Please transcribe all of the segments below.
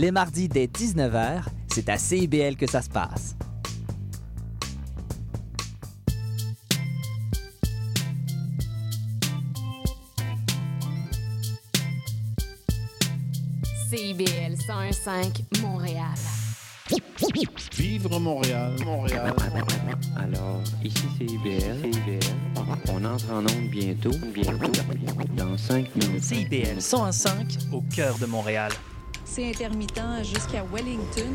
Les mardis dès 19h, c'est à CIBL que ça se passe. CIBL 101.5 Montréal. Vivre Montréal, Montréal. Alors, ici c'est IBL. CIBL. On entre en onde bientôt, bientôt, dans 5 minutes. CIBL 101.5 au cœur de Montréal. C'est intermittent jusqu'à Wellington.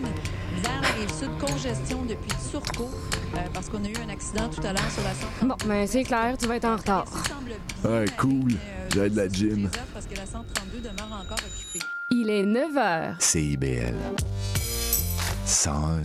Vers la rive sud, congestion depuis Turcot, euh, parce qu'on a eu un accident tout à l'heure sur la 132. Bon, ben c'est clair, tu vas être en retard. Ça semble bien, Ouais, cool. euh, J'ai de la gym. Parce que la 132 demeure encore occupée. Il est 9 h. CIBL. 101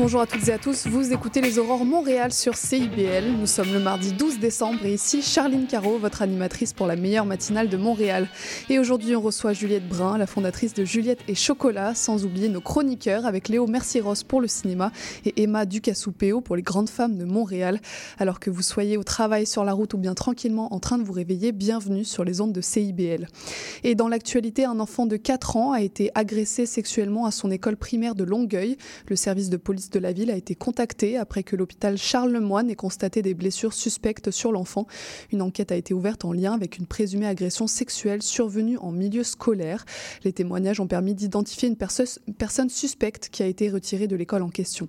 Bonjour à toutes et à tous, vous écoutez les Aurores Montréal sur CIBL. Nous sommes le mardi 12 décembre et ici Charline Caro, votre animatrice pour la meilleure matinale de Montréal. Et aujourd'hui on reçoit Juliette Brun, la fondatrice de Juliette et Chocolat, sans oublier nos chroniqueurs avec Léo Mercieros pour le cinéma et Emma Ducassou-Péo pour les grandes femmes de Montréal. Alors que vous soyez au travail, sur la route ou bien tranquillement en train de vous réveiller, bienvenue sur les ondes de CIBL. Et dans l'actualité, un enfant de 4 ans a été agressé sexuellement à son école primaire de Longueuil. Le service de police de la ville a été contacté après que l'hôpital Charles Lemoine ait constaté des blessures suspectes sur l'enfant. Une enquête a été ouverte en lien avec une présumée agression sexuelle survenue en milieu scolaire. Les témoignages ont permis d'identifier une perso- personne suspecte qui a été retirée de l'école en question.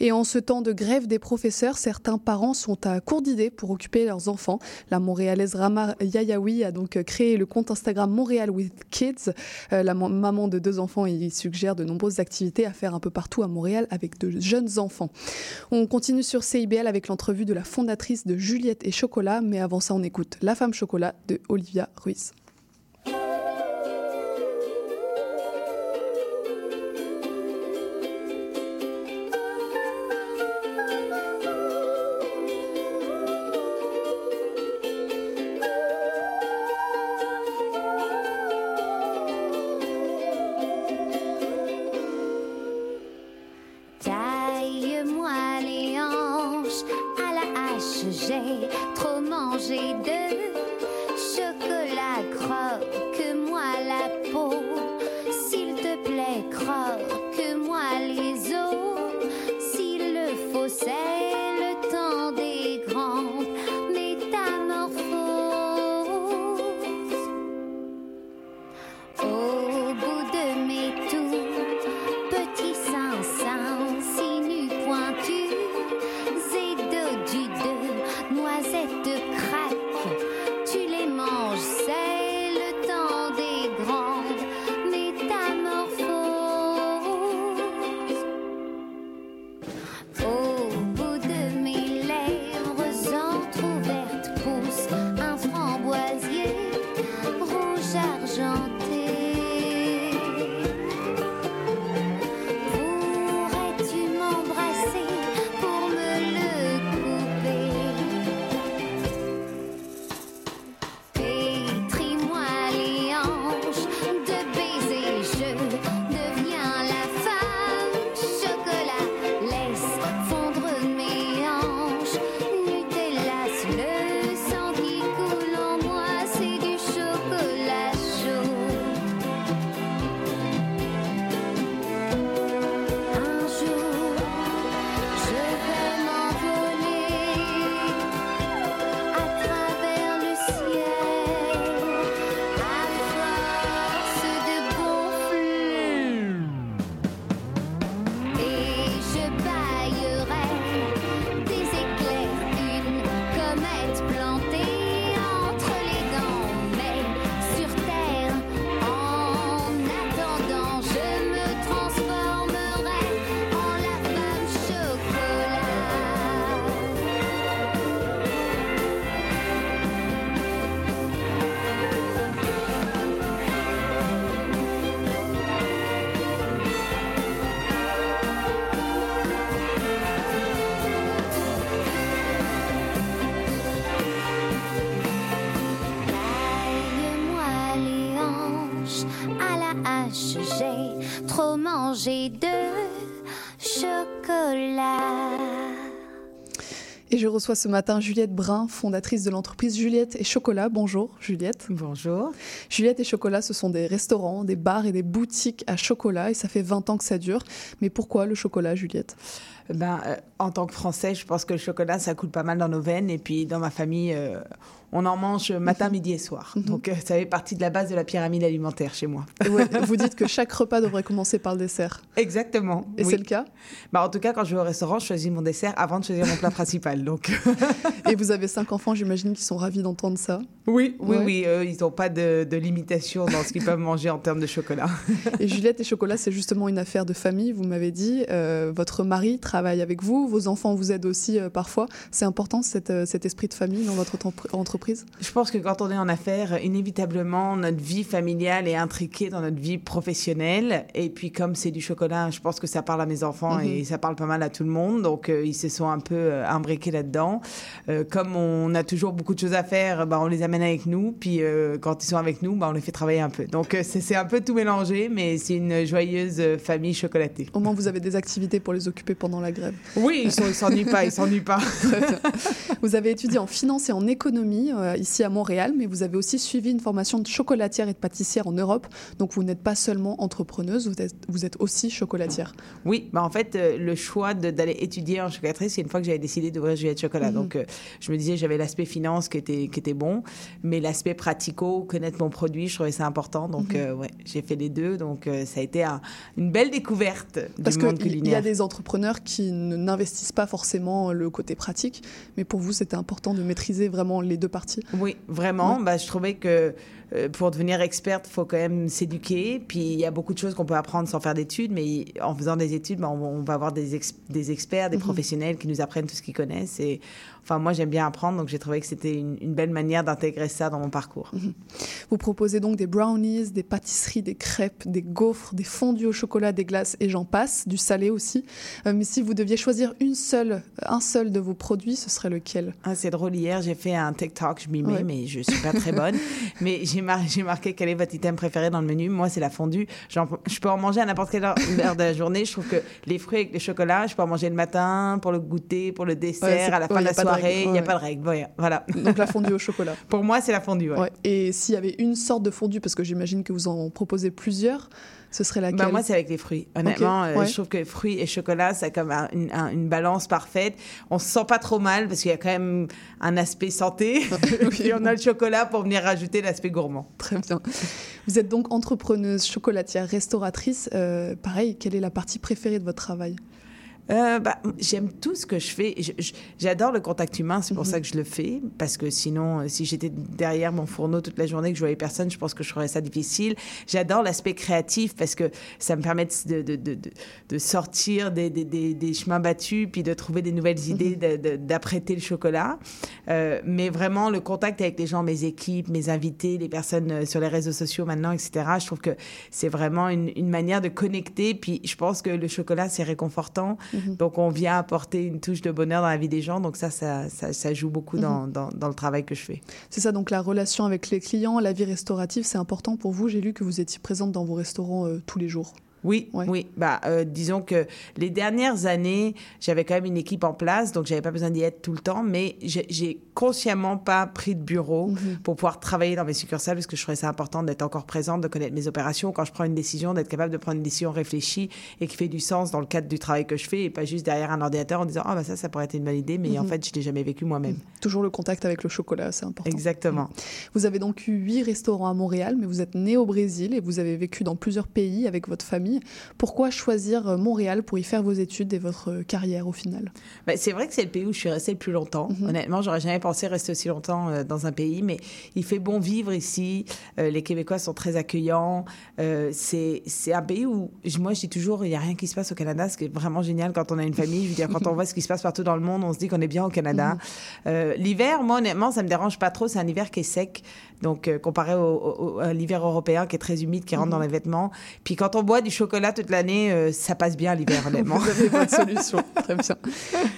Et en ce temps de grève des professeurs, certains parents sont à court d'idées pour occuper leurs enfants. La montréalaise Rama Yayaoui a donc créé le compte Instagram Montréal with Kids. Euh, la ma- maman de deux enfants y suggère de nombreuses activités à faire un peu partout à Montréal avec de jeunes enfants. On continue sur CIBL avec l'entrevue de la fondatrice de Juliette et Chocolat, mais avant ça, on écoute La femme chocolat de Olivia Ruiz. Reçois ce matin Juliette Brun, fondatrice de l'entreprise Juliette et Chocolat. Bonjour Juliette. Bonjour. Juliette et Chocolat, ce sont des restaurants, des bars et des boutiques à chocolat et ça fait 20 ans que ça dure. Mais pourquoi le chocolat, Juliette? Ben, euh, En tant que Français, je pense que le chocolat, ça coule pas mal dans nos veines. Et puis dans ma famille, euh, on en mange matin, mhm. midi et soir. Mhm. Donc euh, ça fait partie de la base de la pyramide alimentaire chez moi. vous dites que chaque repas devrait commencer par le dessert. Exactement. Et c'est le cas? Bah, En tout cas, quand je vais au restaurant, je choisis mon dessert avant de choisir mon plat principal. Donc. et vous avez cinq enfants, j'imagine, qui sont ravis d'entendre ça? Oui, oui, oui. ils n'ont pas de, de, limitation dans ce qu'ils peuvent manger en termes de chocolat. et Juliette et chocolat, c'est justement une affaire de famille, vous m'avez dit. Euh, votre mari travaille avec vous, vos enfants vous aident aussi euh, parfois. C'est important cette, cet esprit de famille dans votre entreprise? Je pense que quand on est en affaires, inévitablement, notre vie familiale est intriquée dans notre vie professionnelle. Et puis, comme c'est du chocolat, je pense que ça parle à mes enfants mhm. et ça parle pas mal à tout le monde. Donc, euh, ils se sont un peu euh, imbriqués là-dedans. Euh, comme on a toujours beaucoup de choses à faire, bah, on les amène avec nous. Puis, quand ils sont avec nous, bah, on les fait travailler un peu. Donc, c'est un peu tout mélangé, mais c'est une joyeuse famille chocolatée. Au moins, vous avez des activités pour les occuper pendant la grève. Oui, ils s'ennuient pas, ils s'ennuient pas. vous avez étudié en finance et en économie ici à Montréal, mais vous avez aussi suivi une formation de chocolatière et de pâtissière en Europe. Donc vous n'êtes pas seulement entrepreneuse, vous êtes, vous êtes aussi chocolatière. Oui, bah en fait, euh, le choix d'aller étudier en chocolaterie, c'est une fois que j'avais décidé d'ouvrir Juliette Chocolat. Mhm. Donc euh, je me disais, j'avais l'aspect finance qui était, qui était bon, mais l'aspect pratico, connaître mon produit, je trouvais ça important. Donc euh, ouais, j'ai fait les deux. Donc ça a été une belle découverte Parce du monde culinaire. Il y a des entrepreneurs qui n'investissent pas forcément le côté pratique, mais pour vous, c'était important de maîtriser vraiment les deux parties. Oui, vraiment. Bah, je trouvais que euh, pour devenir experte, il faut quand même s'éduquer. Puis il y a beaucoup de choses qu'on peut apprendre sans faire d'études, mais en faisant des études, bah, on, va avoir des, des experts, des mhm. professionnels qui nous apprennent tout ce qu'ils connaissent. Et enfin, moi, j'aime bien apprendre, donc j'ai trouvé que c'était une, belle manière d'intégrer ça dans mon parcours. Mhm. Vous proposez donc des brownies, des pâtisseries, des crêpes, des gaufres, des fondus au chocolat, des glaces et j'en passe, du salé aussi. Euh, mais si vous deviez choisir une seule, un seul de vos produits, ce serait lequel? Ah, C'est drôle, hier, j'ai fait un TikTok, je m'y mets, mais je suis pas très bonne. mais j'ai marqué quel est votre item préféré dans le menu. Moi, c'est la fondue. Je peux en manger à n'importe quelle heure, de la journée. Je trouve que les fruits avec le chocolat, je peux en manger le matin, pour le goûter, pour le dessert, à la fin de la soirée. Il n'y a pas de règle. Voilà. Donc la fondue au chocolat. pour moi, c'est la fondue. Et s'il y avait une sorte de fondue, parce que j'imagine que vous en proposez plusieurs, ce serait laquelle? Bah, Moi, c'est avec les fruits. Honnêtement, euh, je trouve que fruits et chocolat, c'est comme une, balance parfaite. On se sent pas trop mal parce qu'il y a quand même un aspect santé. et on a le chocolat pour venir rajouter l'aspect gourmand. Très bien. Vous êtes donc entrepreneuse, chocolatière, restauratrice. Euh, pareil, quelle est la partie préférée de votre travail? Euh, bah, J'aime tout ce que je fais. J'adore le contact humain, c'est pour mhm. ça que je le fais. Parce que sinon, euh, si j'étais derrière mon fourneau toute la journée, que je voyais personne, je pense que je ferais ça difficile. J'adore l'aspect créatif parce que ça me permet de, de, de, de sortir des, des, des, chemins battus, puis de trouver des nouvelles idées, mhm. d'apprêter le chocolat. Euh, mais vraiment, le contact avec les gens, mes équipes, mes invités, les personnes sur les réseaux sociaux maintenant, etc., je trouve que c'est vraiment une, une manière de connecter. Puis je pense que le chocolat, c'est réconfortant. Mhm. Donc, on vient apporter une touche de bonheur dans la vie des gens. Donc, ça, ça, ça, joue beaucoup dans, mhm. dans, dans, le travail que je fais. C'est ça, donc la relation avec les clients, la vie restaurative, c'est important pour vous. J'ai lu que vous étiez présente dans vos restaurants euh, tous les jours. Oui, oui. Bah, euh, disons que les dernières années, j'avais quand même une équipe en place, donc j'avais pas besoin d'y être tout le temps, mais j'ai consciemment pas pris de bureau mhm. pour pouvoir travailler dans mes succursales parce que je trouvais ça important d'être encore présente, de connaître mes opérations. Quand je prends une décision, d'être capable de prendre une décision réfléchie et qui fait du sens dans le cadre du travail que je fais et pas juste derrière un ordinateur en disant ah bah ça ça pourrait être une bonne idée, mais en mhm. fait je l'ai jamais vécu moi-même. Toujours le contact avec le chocolat, c'est important. Exactement. Vous avez donc eu huit restaurants à Montréal, mais vous êtes né au Brésil et vous avez vécu dans plusieurs pays avec votre famille. Pourquoi choisir euh, Montréal pour y faire vos études et votre euh, carrière au final? Ben, C'est vrai que c'est le pays où je suis restée le plus longtemps. Honnêtement, Honnêtement, j'aurais jamais pensé rester aussi longtemps euh, dans un pays, mais il fait bon vivre ici. les Québécois sont très accueillants. c'est un pays où, moi, je dis toujours, il n'y a rien qui se passe au Canada, ce qui est vraiment génial quand on a une famille. Je veux dire, quand on voit ce qui se passe partout dans le monde, on se dit qu'on est bien au Canada. Mhm. L'hiver, moi, honnêtement, ça me dérange pas trop. C'est un hiver qui est sec. Donc, comparé au, à l'hiver européen qui est très humide, qui rentre dans mhm. les vêtements. Puis quand on boit du chocolat toute l'année, euh, ça passe bien l'hiver, honnêtement. Vous avez votre solution. Très bien.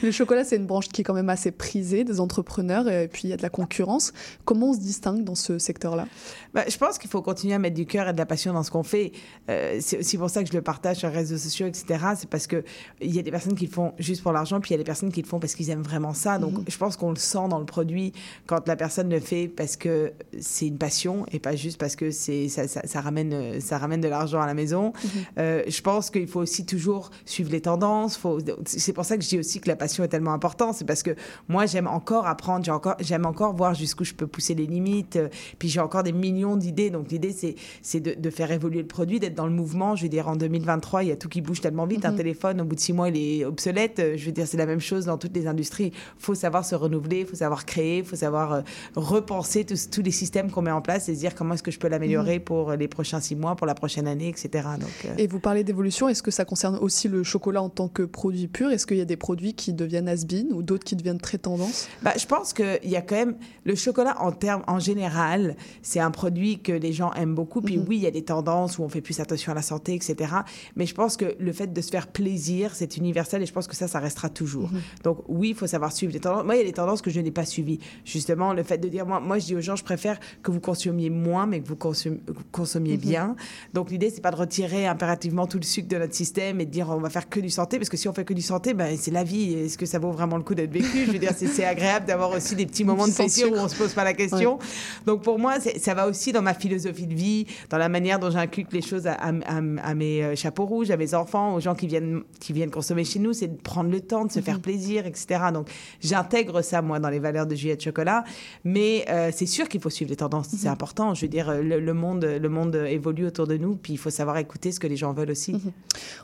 Le chocolat, c'est une branche qui est quand même assez prisée des entrepreneurs et puis il y a de la concurrence. Comment on se distingue dans ce secteur-là? Bah, Je pense qu'il faut continuer à mettre du cœur et de la passion dans ce qu'on fait. Euh, c'est aussi pour ça que je le partage sur les réseaux sociaux, etc. C'est parce qu'il y a des personnes qui le font juste pour l'argent, puis il y a des personnes qui le font parce qu'ils aiment vraiment ça. Donc, Mhm. je pense qu'on le sent dans le produit quand la personne le fait parce que c'est une passion et pas juste parce que c'est ça, ça, ça ramène, euh, ça ramène de l'argent à la maison. Mhm. Euh, je pense qu'il faut aussi toujours suivre les tendances. Faut... C'est pour ça que je dis aussi que la passion est tellement importante. C'est parce que moi, j'aime encore apprendre, j'ai encore, j'aime encore voir jusqu'où je peux pousser les limites. euh, Puis j'ai encore des millions d'idées. Donc l'idée, c'est, c'est de, de faire évoluer le produit, d'être dans le mouvement. Je veux dire, en 2023, il y a tout qui bouge tellement vite. Un Mhm. téléphone, au bout de six mois, il est obsolète. Euh, Je veux dire, c'est la même chose dans toutes les industries. Il faut savoir se renouveler, il faut savoir créer, il faut savoir euh, repenser tous, tous les systèmes qu'on met en place et se dire comment est-ce que je peux l'améliorer pour les prochains six mois, pour la prochaine année, etc. Donc, euh, Et vous parlez d'évolution, est-ce que ça concerne aussi le chocolat en tant que produit pur? Est-ce qu'il y a des produits qui deviennent has-been ou d'autres qui deviennent très tendance? Bah, je pense qu'il y a quand même le chocolat en termes en général, c'est un produit que les gens aiment beaucoup. Puis Mhm. oui, il y a des tendances où on fait plus attention à la santé, etc. Mais je pense que le fait de se faire plaisir, c'est universel et je pense que ça, ça restera toujours. Mhm. Donc oui, il faut savoir suivre les tendances. Moi, il y a des tendances que je n'ai pas suivies. Justement, le fait de dire, moi, moi, je dis aux gens, je préfère que vous consommiez moins, mais que vous consommiez, Mhm. bien. Donc l'idée, c'est pas de retirer impérativement tout le sucre de notre système et de dire on va faire que du santé, parce que si on fait que du santé, ben, c'est la vie. Est-ce que ça vaut vraiment le coup d'être vécu? Je veux dire, c'est c'est agréable d'avoir aussi des petits moments de plaisir où on se pose pas la question. Donc pour moi, ça va aussi dans ma philosophie de vie, dans la manière dont j'inculque les choses à, à- à- à mes euh, chapeaux rouges, à mes enfants, aux gens qui viennent, qui viennent consommer chez nous, c'est de prendre le temps, de se faire plaisir, etc. Donc j'intègre ça, moi, dans les valeurs de Juliette Chocolat. Mais euh, c'est sûr qu'il faut suivre les tendances, c'est important. Je veux dire, le, le monde, le monde évolue autour de nous, puis il faut savoir écouter ce que les gens veulent aussi.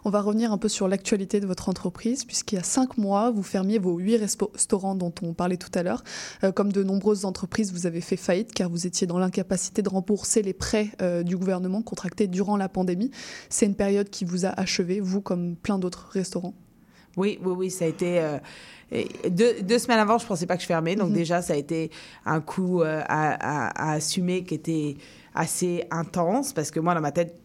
On va revenir un peu sur l'actualité de votre entreprise, puisqu'il y a cinq mois, vous fermiez vos huit restaurants dont on parlait tout à l'heure. Euh, comme de nombreuses entreprises, vous avez fait faillite car vous étiez dans l'incapacité de rembourser les prêts euh, du gouvernement contractés durant la pandémie. C'est une période qui vous a achevé, vous comme plein d'autres restaurants? Oui, oui, oui, ça a été. euh, deux, deux semaines avant, je pensais pas que je fermais. Donc, Mhm. déjà, ça a été un coup euh, à, à- à assumer qui était assez intense parce que moi, dans ma tête,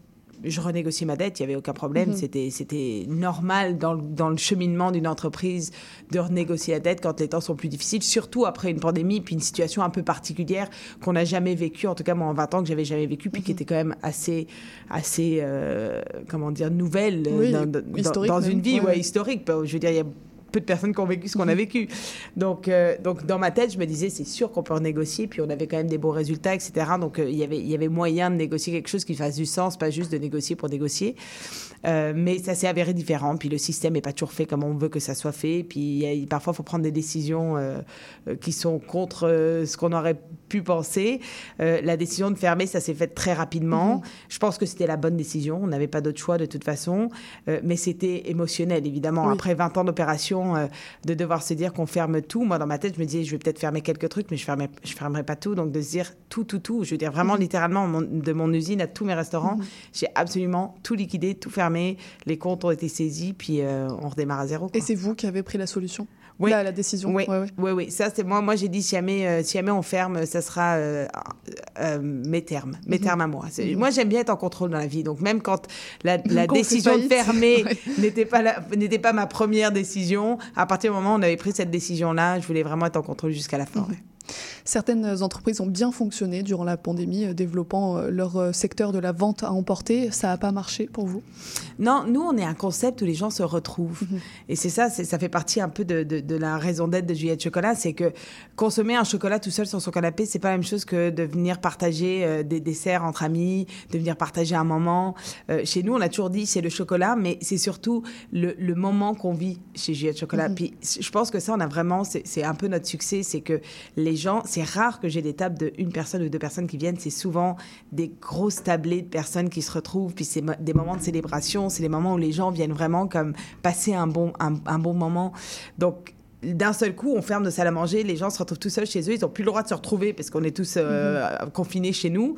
je renégociais ma dette, il n'y avait aucun problème. Mhm. C'était, c'était normal dans le, dans le cheminement d'une entreprise de renégocier la dette quand les temps sont plus difficiles, surtout après une pandémie, puis une situation un peu particulière qu'on n'a jamais vécue, en tout cas moi en 20 ans que j'avais jamais vécu, puis qui Mhm. était quand même assez, assez euh, comment dire, nouvelle euh, Oui, dans, une vie Ouais, ouais, ouais. historique. Je veux dire, il y a peu de personnes qui ont vécu ce qu'on a vécu. Donc, euh, donc dans ma tête, je me disais, c'est sûr qu'on peut renégocier. Puis on avait quand même des beaux résultats, etc. Donc euh, il y avait, il y avait moyen de négocier quelque chose qui fasse du sens, pas juste de négocier pour négocier. Euh, mais ça s'est avéré différent. Puis le système n'est pas toujours fait comme on veut que ça soit fait. Puis il y a- parfois, il faut prendre des décisions euh, qui sont contre ce qu'on aurait pu penser. La décision de fermer, ça s'est fait très rapidement. Je pense que c'était la bonne décision. On n'avait pas d'autre choix de toute façon. Mais c'était émotionnel, évidemment. Oui. Après 20 ans d'opération, euh, de devoir se dire qu'on ferme tout. Moi, dans ma tête, je me disais, je vais peut-être fermer quelques trucs, mais je ne je fermerai pas tout. Donc de se dire tout, tout, tout. Je veux dire vraiment littéralement mon- de mon usine à tous mes restaurants. J'ai absolument tout liquidé, tout fermé. Les comptes ont été saisis, puis euh, on redémarre à zéro. Et c'est vous qui avez pris la solution? Oui. la, la décision Oui, Ouais, ouais. oui, oui. Ça, c'est moi. Moi, j'ai dit si jamais, euh, si jamais on ferme, ça sera euh, euh, mes termes, mes Mhm. termes à moi. Mhm. Moi, j'aime bien être en contrôle dans la vie. Donc, même quand la, Quand décision de fermer ouais. n'était pas n'était pas ma première décision, à partir du moment où on avait pris cette décision-là, je voulais vraiment être en contrôle jusqu'à la fin. Mhm. Certaines entreprises ont bien fonctionné durant la pandémie, euh, développant euh, leur euh, secteur de la vente à emporter. Ça n'a pas marché pour vous? Non, nous, on est un concept où les gens se retrouvent. Mhm. Et c'est ça, ça fait partie un peu de, de- de la raison d'être de Juliette Chocolat. C'est que consommer un chocolat tout seul sur son canapé, c'est pas la même chose que de venir partager des desserts entre amis, de venir partager un moment. Euh, chez nous, on a toujours dit c'est le chocolat, mais c'est surtout le, le moment qu'on vit chez Juliette Chocolat. Mhm. Puis je pense que ça, on a vraiment, c'est un peu notre succès, c'est que les gens, c'est rare que j'ai des tables de une personne ou deux personnes qui viennent. C'est souvent des grosses tablées de personnes qui se retrouvent. Puis c'est des moments de célébration. C'est des moments où les gens viennent vraiment comme passer un bon, un, un bon moment. Donc, d'un seul coup, on ferme nos salles à manger, les gens se retrouvent tout seuls chez eux, ils n'ont plus le droit de se retrouver parce qu'on est tous euh, confinés chez nous.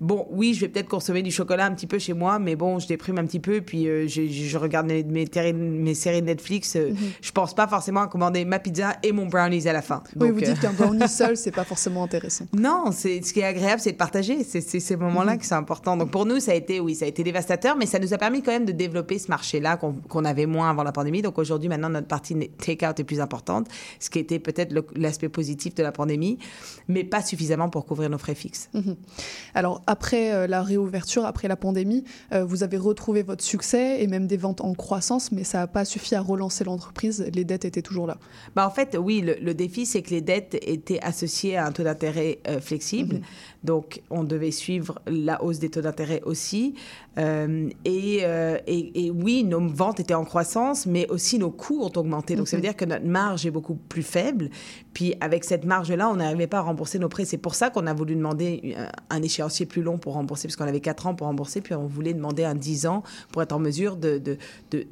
Bon, oui, je vais peut-être consommer du chocolat un petit peu chez moi, mais bon, je déprime un petit peu, puis euh, je, je, regarde mes, mes, séries Netflix. Euh, mm -hmm. Je pense pas forcément à commander ma pizza et mon brownies à la fin. Donc, oui, vous dites qu'un brownie seul, c'est pas forcément intéressant. Non, ce qui est agréable, c'est de partager. C'est ces moments-là mm -hmm. que c'est important. Donc pour nous, ça a été, oui, ça a été dévastateur, mais ça nous a permis quand même de développer ce marché-là qu'on qu avait moins avant la pandémie. Donc aujourd'hui, maintenant, notre partie take-out est plus importante, ce qui était peut-être l'aspect positif de la pandémie, mais pas suffisamment pour couvrir nos frais fixes. Mm -hmm. Alors après euh, la réouverture, après la pandémie, euh, vous avez retrouvé votre succès et même des ventes en croissance, mais ça n'a pas suffi à relancer l'entreprise. Les dettes étaient toujours là. Bah, en fait, oui, le, le défi, c'est que les dettes étaient associées à un taux d'intérêt euh, flexible. -hmm. Donc, on devait suivre la hausse des taux d'intérêt aussi. Euh, et, euh, et, et, oui, nos ventes étaient en croissance, mais aussi nos coûts ont augmenté. Donc, mm -hmm. ça veut dire que notre marge est beaucoup plus faible. Puis, avec cette marge-là, on n'arrivait pas à rembourser nos prêts. C'est pour ça qu'on a voulu demander un échéancier plus long pour rembourser, parce qu'on avait 4 ans pour rembourser, puis on voulait demander un 10 ans pour être en mesure de, de, de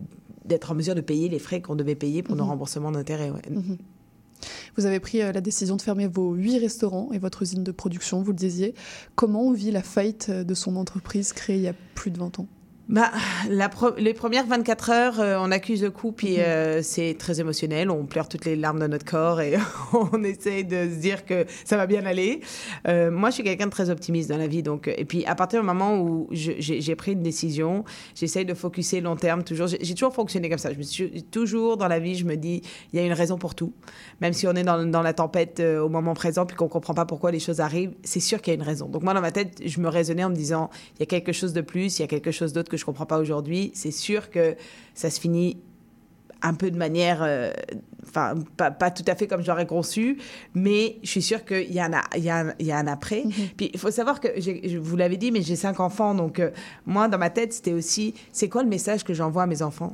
d'être en mesure de payer les frais qu'on devait payer pour mmh. nos remboursements d'intérêt. Ouais. Mmh. Vous avez pris euh, la décision de fermer vos huit restaurants et votre usine de production, vous le disiez. Comment on vit la faillite de son entreprise créée il y a plus de 20 ans? Bah, la les premières 24 heures, euh, on accuse le coup, puis euh, c'est très émotionnel. On pleure toutes les larmes de notre corps et on essaie de se dire que ça va bien aller. Euh, moi, je suis quelqu'un de très optimiste dans la vie. Donc, et puis, à partir du moment où j'ai pris une décision, j'essaie de focuser long terme toujours. J'ai toujours fonctionné comme ça. Je me suis toujours dans la vie, je me dis, il y a une raison pour tout. Même si on est dans, dans la tempête au moment présent, puis qu'on comprend pas pourquoi les choses arrivent, c'est sûr qu'il y a une raison. Donc, moi, dans ma tête, je me raisonnais en me disant, il y a quelque chose de plus, il y a quelque chose d'autre que je comprends pas aujourd'hui, c'est sûr que ça se finit un peu de manière, enfin, euh, pas, pas, tout à fait comme j'aurais conçu, mais je suis sûre qu'il y, y, y, a un après. Mm -hmm. Puis il faut savoir que, je vous l'avais dit, mais j'ai cinq enfants, donc euh, moi, dans ma tête, c'était aussi, c'est quoi le message que j'envoie à mes enfants?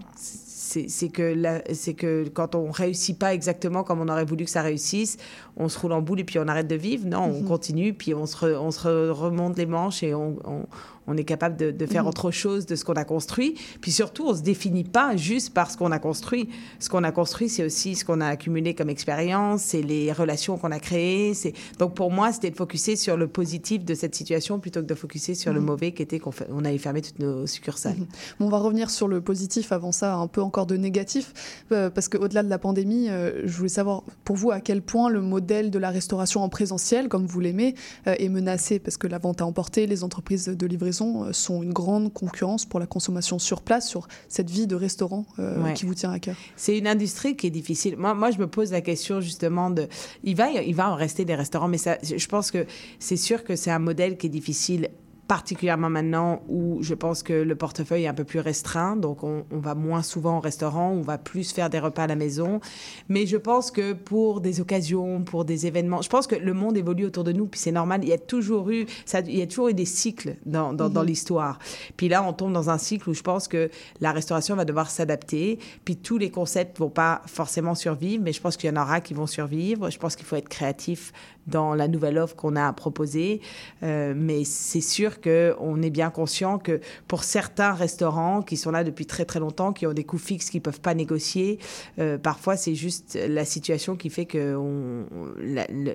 C'est que, c'est que quand on réussit pas exactement comme on aurait voulu que ça réussisse, on se roule en boule et puis on arrête de vivre. Non, on mm -hmm. continue, puis on se, re, on se remonte les manches et on, on, on est capable de, de faire mmh. autre chose de ce qu'on a construit. Puis surtout, on ne se définit pas juste par ce qu'on a construit. Ce qu'on a construit, c'est aussi ce qu'on a accumulé comme expérience, c'est les relations qu'on a créées. Donc pour moi, c'était de focuser sur le positif de cette situation plutôt que de focuser sur mmh. le mauvais qui était qu'on on avait fermé toutes nos succursales. Mmh. Bon, on va revenir sur le positif avant ça, un peu encore de négatif, euh, parce qu'au-delà de la pandémie, euh, je voulais savoir pour vous à quel point le modèle de la restauration en présentiel, comme vous l'aimez, euh, est menacé, parce que la vente à emporter, les entreprises de livraison sont une grande concurrence pour la consommation sur place, sur cette vie de restaurant euh, ouais. qui vous tient à cœur. C'est une industrie qui est difficile. Moi, moi, je me pose la question justement de, il va, il va en rester des restaurants, mais ça, je pense que c'est sûr que c'est un modèle qui est difficile particulièrement maintenant où je pense que le portefeuille est un peu plus restreint, donc on, on, va moins souvent au restaurant, on va plus faire des repas à la maison. Mais je pense que pour des occasions, pour des événements, je pense que le monde évolue autour de nous, puis c'est normal. Il y a toujours eu, ça, il y a toujours eu des cycles dans, dans, dans l'histoire. Puis là, on tombe dans un cycle où je pense que la restauration va devoir s'adapter. Puis tous les concepts vont pas forcément survivre, mais je pense qu'il y en aura qui vont survivre. Je pense qu'il faut être créatif dans la nouvelle offre qu'on a proposée. Euh, mais c'est sûr qu'on est bien conscient que pour certains restaurants qui sont là depuis très très longtemps, qui ont des coûts fixes qu'ils ne peuvent pas négocier, euh, parfois c'est juste la situation qui fait que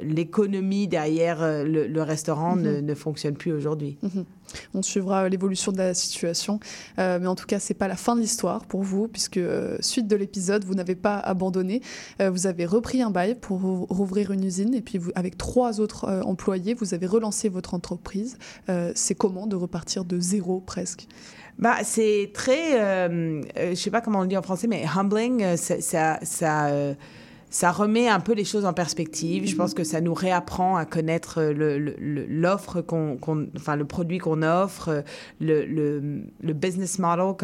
l'économie derrière euh, le, le restaurant mm -hmm. ne, ne, fonctionne plus aujourd'hui. Mm -hmm. On suivra l'évolution de la situation, euh, mais en tout cas c'est pas la fin de l'histoire pour vous, puisque euh, suite de l'épisode vous n'avez pas abandonné, euh, vous avez repris un bail pour rouvrir une usine et puis avec trois autres employés vous avez relancé votre entreprise. c'est comment de repartir de zéro presque? Bah, c'est très, euh, je sais pas comment on le dit en français, mais humbling, ça, ça, euh, ça remet un peu les choses en perspective. Je pense que ça nous réapprend à connaître l'offre qu'on, qu enfin le produit qu'on offre, le, le, business model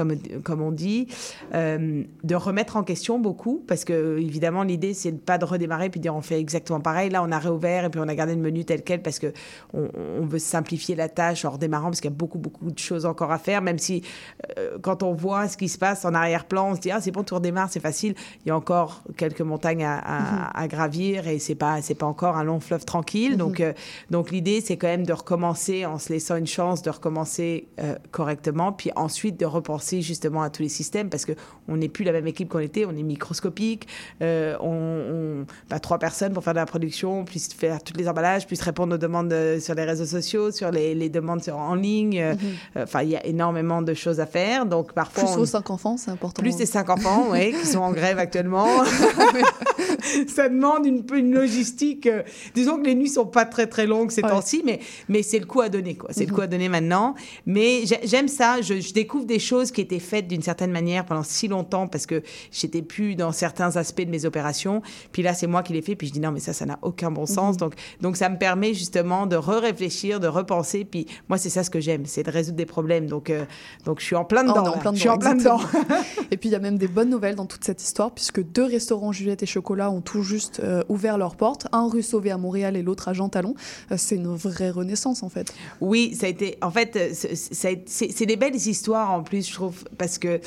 comme on dit, euh, de remettre en question beaucoup parce que évidemment l'idée c'est de pas de redémarrer puis de dire on fait exactement pareil. Là on a réouvert et puis on a gardé le menu tel quel parce que on, veut simplifier la tâche en redémarrant parce qu'il y a beaucoup beaucoup de choses encore à faire. Même si euh, quand on voit ce qui se passe en arrière-plan, on se dit ah c'est bon tu redémarres c'est facile. Il y a encore quelques montagnes à à, à- à gravir et c'est pas c'est pas encore un long fleuve tranquille. Donc euh, donc l'idée c'est quand même de recommencer en se laissant une chance de recommencer euh, correctement, puis ensuite de repenser justement à tous les systèmes parce que on n'est plus la même équipe qu'on était, on est microscopique, euh, on, on- bah, trois personnes pour faire de la production, puis faire tous les emballages, puis répondre aux demandes sur les réseaux sociaux, sur les, les demandes sur- en ligne. euh, Enfin, il y a énormément de choses à faire. Donc parfois, Plus on- vos cinq enfants, c'est important. plus les cinq enfants, ouais, qui sont en grève actuellement. ça demande une, une logistique. euh, disons que les nuits sont pas très très longues ces Ouais. temps-ci, mais, mais c'est le coup à donner. quoi. C'est le Mhm. coup à donner maintenant. Mais j'ai- j'aime ça. Je, je découvre des choses qui étaient faites d'une certaine manière pendant si longtemps parce que j'étais plus dans certains aspects de mes opérations. Puis là, c'est moi qui les fais. Puis je dis non, mais ça, ça n'a aucun bon Mhm. sens. Donc, donc ça me permet justement de re-réfléchir, de repenser. Puis moi, c'est ça ce que j'aime, c'est de résoudre des problèmes. Donc, euh, donc je suis en plein dedans. est en plein je suis en dedans, plein dedans. Et puis il y a même des bonnes nouvelles dans toute cette histoire, puisque deux restaurants Juliette et Chocolat ont tout juste euh, ouvert leurs portes. Un rue Sauvé à Montréal et l'autre à Jean Talon. Euh, c'est une vraie renaissance en fait. Oui, ça a été. En fait, euh, c'est des belles histoires en plus, je trouve, parce que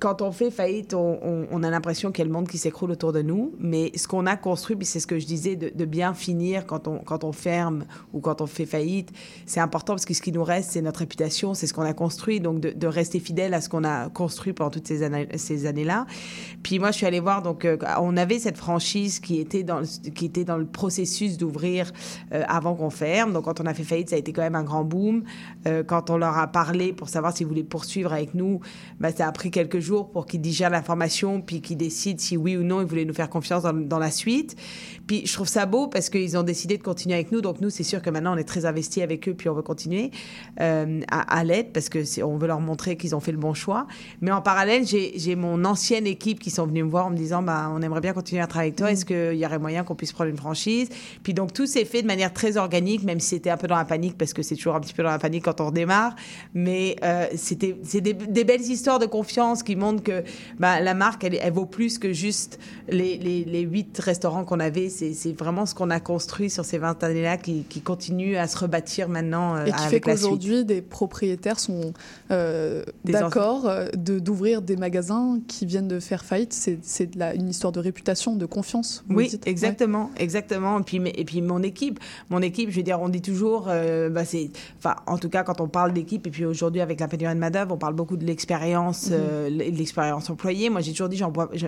quand on fait faillite, on, a l'impression qu'il y a le monde qui s'écroule autour de nous. Mais ce qu'on a construit, c'est ce que je disais, de, bien finir quand on, quand on ferme ou quand on fait faillite, c'est important parce que ce qui nous reste, c'est notre réputation, c'est ce qu'on a construit. Donc, de, de rester fidèle à ce qu'on a construit pendant toutes ces, années, ces années-là. Puis moi, je suis allée voir, donc, euh, on avait cette franchise qui était dans le, qui était dans le processus d'ouvrir euh, avant qu'on ferme. Donc, quand on a fait faillite, ça a été quand même un grand boom. Euh, quand on leur a parlé pour savoir s'ils voulaient poursuivre avec nous, bah, ça a pris quelques jours pour qu'ils digèrent l'information, puis qu'ils décident si oui ou non ils voulaient nous faire confiance dans, dans la suite. Puis je trouve ça beau parce qu'ils ont décidé de continuer avec nous. Donc nous, c'est sûr que maintenant, on est très investis avec eux, puis on va continuer euh, à, à l'aide parce que on veut leur montrer qu'ils ont fait le bon choix. Mais en parallèle, j'ai mon ancienne équipe qui sont venus me voir en me disant, bah, on aimerait bien continuer à travailler avec toi. Est-ce qu'il y aurait moyen qu'on puisse prendre une franchise? Puis donc tout s'est fait de manière très organique, même si c'était un peu dans la panique parce que c'est toujours un petit peu dans la panique quand on redémarre. Mais euh, c'était des, des belles histoires de confiance qui montrent que bah, la marque, elle, elle vaut plus que juste les, les, les huit restaurants qu'on avait. C'est c'est vraiment ce qu'on a construit sur ces 20 années-là qui, qui continue à se rebâtir maintenant euh, Et qui fait avec qu'aujourd'hui, des propriétaires sont euh, d'accord euh, de- d'ouvrir des magasins qui viennent de faire faillite. C'est c'est de la- une histoire de réputation, de confiance. Oui, dites. exactement, exactement. Et puis, mais- et puis mon équipe, mon équipe, je veux dire, on dit toujours, euh, bah, c'est, enfin, en tout cas, quand on parle d'équipe, et puis aujourd'hui avec la pénurie de main d'œuvre, on parle beaucoup de l'expérience, Mhm. euh, l'expérience employée. Moi, j'ai toujours dit,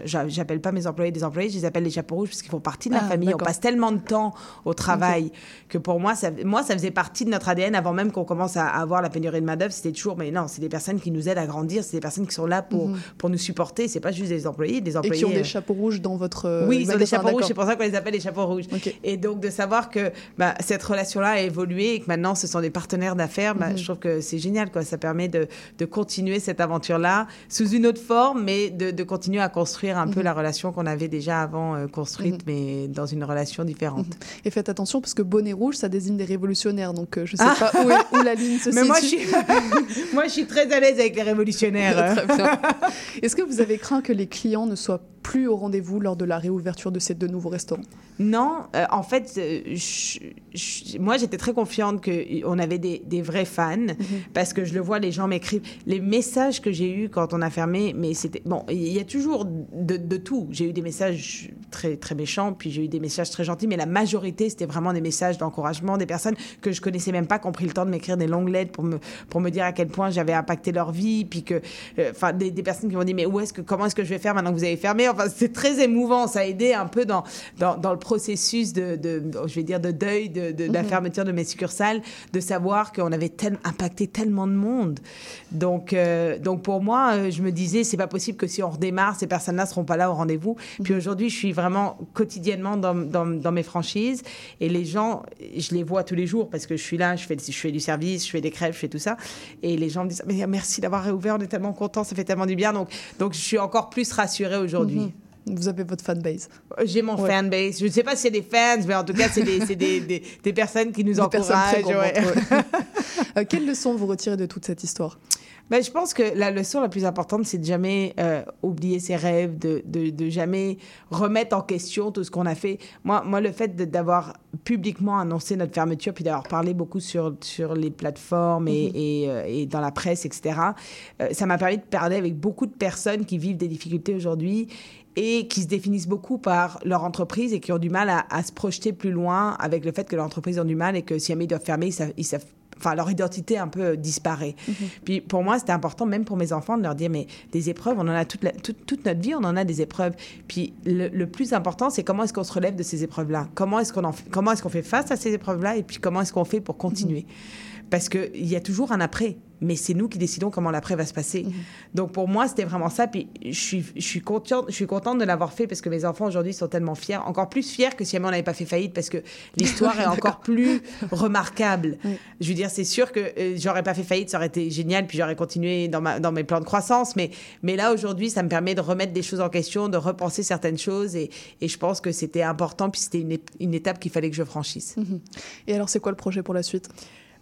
j'appelle pas mes employés des employés, je les appelle les chapeaux rouges parce qu'ils font partie de la Ah, famille. On passe tellement de temps au travail que pour moi, ça, moi, ça faisait partie de notre ADN avant même qu'on commence à avoir la pénurie de main d'œuvre. C'était toujours, mais non, c'est des personnes qui nous aident à grandir, c'est des personnes qui sont là pour Mhm. pour nous supporter. C'est pas juste des employés, des Et employés. qui ont euh, des chapeaux rouges dans votre euh, oui, ils ont des chapeaux rouges, c'est pour ça qu'on les appelle les chapeaux rouges. Et donc de savoir que bah, cette relation-là a évolué et que maintenant ce sont des partenaires d'affaires, bah, Mhm. je trouve que c'est génial. Quoi. Ça permet de, de continuer cette aventure-là sous une autre forme, mais de, de continuer à construire un peu Mhm. la relation qu'on avait déjà avant euh, construite, Mhm. mais dans une relation différente. Mhm. Et faites attention parce que bonnet rouge, ça désigne des révolutionnaires. Donc euh, je sais Ah. pas où, est- où la ligne se Mais moi je, situe. suis... moi, je suis très à l'aise avec les révolutionnaires. Est-ce que vous avez craint que les clients ne soient plus au rendez-vous lors de la réouverture de ces deux nouveaux restaurants? Non, euh, en fait, je- je- moi j'étais très confiante qu'on avait des, des vrais fans parce que je le vois, les gens m'écrivent. Les messages que j'ai eus quand on a fermé, mais c'était. Bon, il y a toujours de, de tout. J'ai eu des messages très, très méchants, puis j'ai eu des messages très gentils, mais la majorité c'était vraiment des messages d'encouragement, des personnes que je connaissais même pas, qui ont pris le temps de m'écrire des longues lettres pour me, pour me dire à quel point j'avais impacté leur vie, puis que. euh, Enfin, des, des personnes qui m'ont dit, mais où est-ce que, comment est-ce que je vais faire maintenant que vous avez fermé? Enfin, c'est très émouvant. Ça a aidé un peu dans, dans, dans le processus de, de, je vais dire, de deuil de, de, de la Mhm. fermeture de mes succursales, de savoir qu'on avait tel- impacté tellement de monde. Donc, euh, donc pour moi, euh, je me disais, c'est pas possible que si on redémarre, ces personnes-là seront pas là au rendez-vous. Puis aujourd'hui, je suis vraiment quotidiennement dans, dans, dans mes franchises et les gens, je les vois tous les jours parce que je suis là, je fais, je fais du service, je fais des crèves, je fais tout ça. Et les gens me disent, mais merci d'avoir réouvert, on est tellement contents, ça fait tellement du bien. Donc, donc je suis encore plus rassurée aujourd'hui. Mhm. Vous avez votre fanbase. J'ai mon Ouais. fanbase. Je ne sais pas si c'est des fans, mais en tout cas, c'est des, des, des, des personnes qui nous Des encouragent. ouais. Euh, quelle leçon vous retirez de toute cette histoire? Ben, je pense que la leçon la plus importante, c'est de jamais euh, oublier ses rêves, de, de, de jamais remettre en question tout ce qu'on a fait. Moi, moi le fait d'avoir publiquement annoncé notre fermeture, puis d'avoir parlé beaucoup sur, sur les plateformes et, et, euh, et dans la presse, etc., euh, ça m'a permis de parler avec beaucoup de personnes qui vivent des difficultés aujourd'hui et qui se définissent beaucoup par leur entreprise et qui ont du mal à, à se projeter plus loin avec le fait que leur entreprise ont du mal et que si jamais ils doivent fermer, ils savent, ils savent enfin leur identité un peu disparaît. Puis pour moi, c'était important même pour mes enfants de leur dire mais des épreuves, on en a toute, la- toute, toute notre vie, on en a des épreuves. Puis le, le plus important, c'est comment est-ce qu'on se relève de ces épreuves-là? Comment est-ce qu'on en fait- comment est-ce qu'on fait face à ces épreuves-là? Et puis comment est-ce qu'on fait pour continuer? Parce qu'il y a toujours un après, mais c'est nous qui décidons comment l'après va se passer. Donc pour moi, c'était vraiment ça. Puis je suis, je suis contente, je suis contente de l'avoir fait parce que mes enfants aujourd'hui sont tellement fiers, encore plus fiers que si jamais on n'avait pas fait faillite parce que l'histoire est encore plus remarquable. Je veux dire, c'est sûr que euh, j'aurais pas fait faillite, ça aurait été génial, puis j'aurais continué dans, ma, dans mes plans de croissance. Mais, mais là, aujourd'hui, ça me permet de remettre des choses en question, de repenser certaines choses. Et, et je pense que c'était important, puis c'était une, une étape qu'il fallait que je franchisse. Et alors, c'est quoi le projet pour la suite?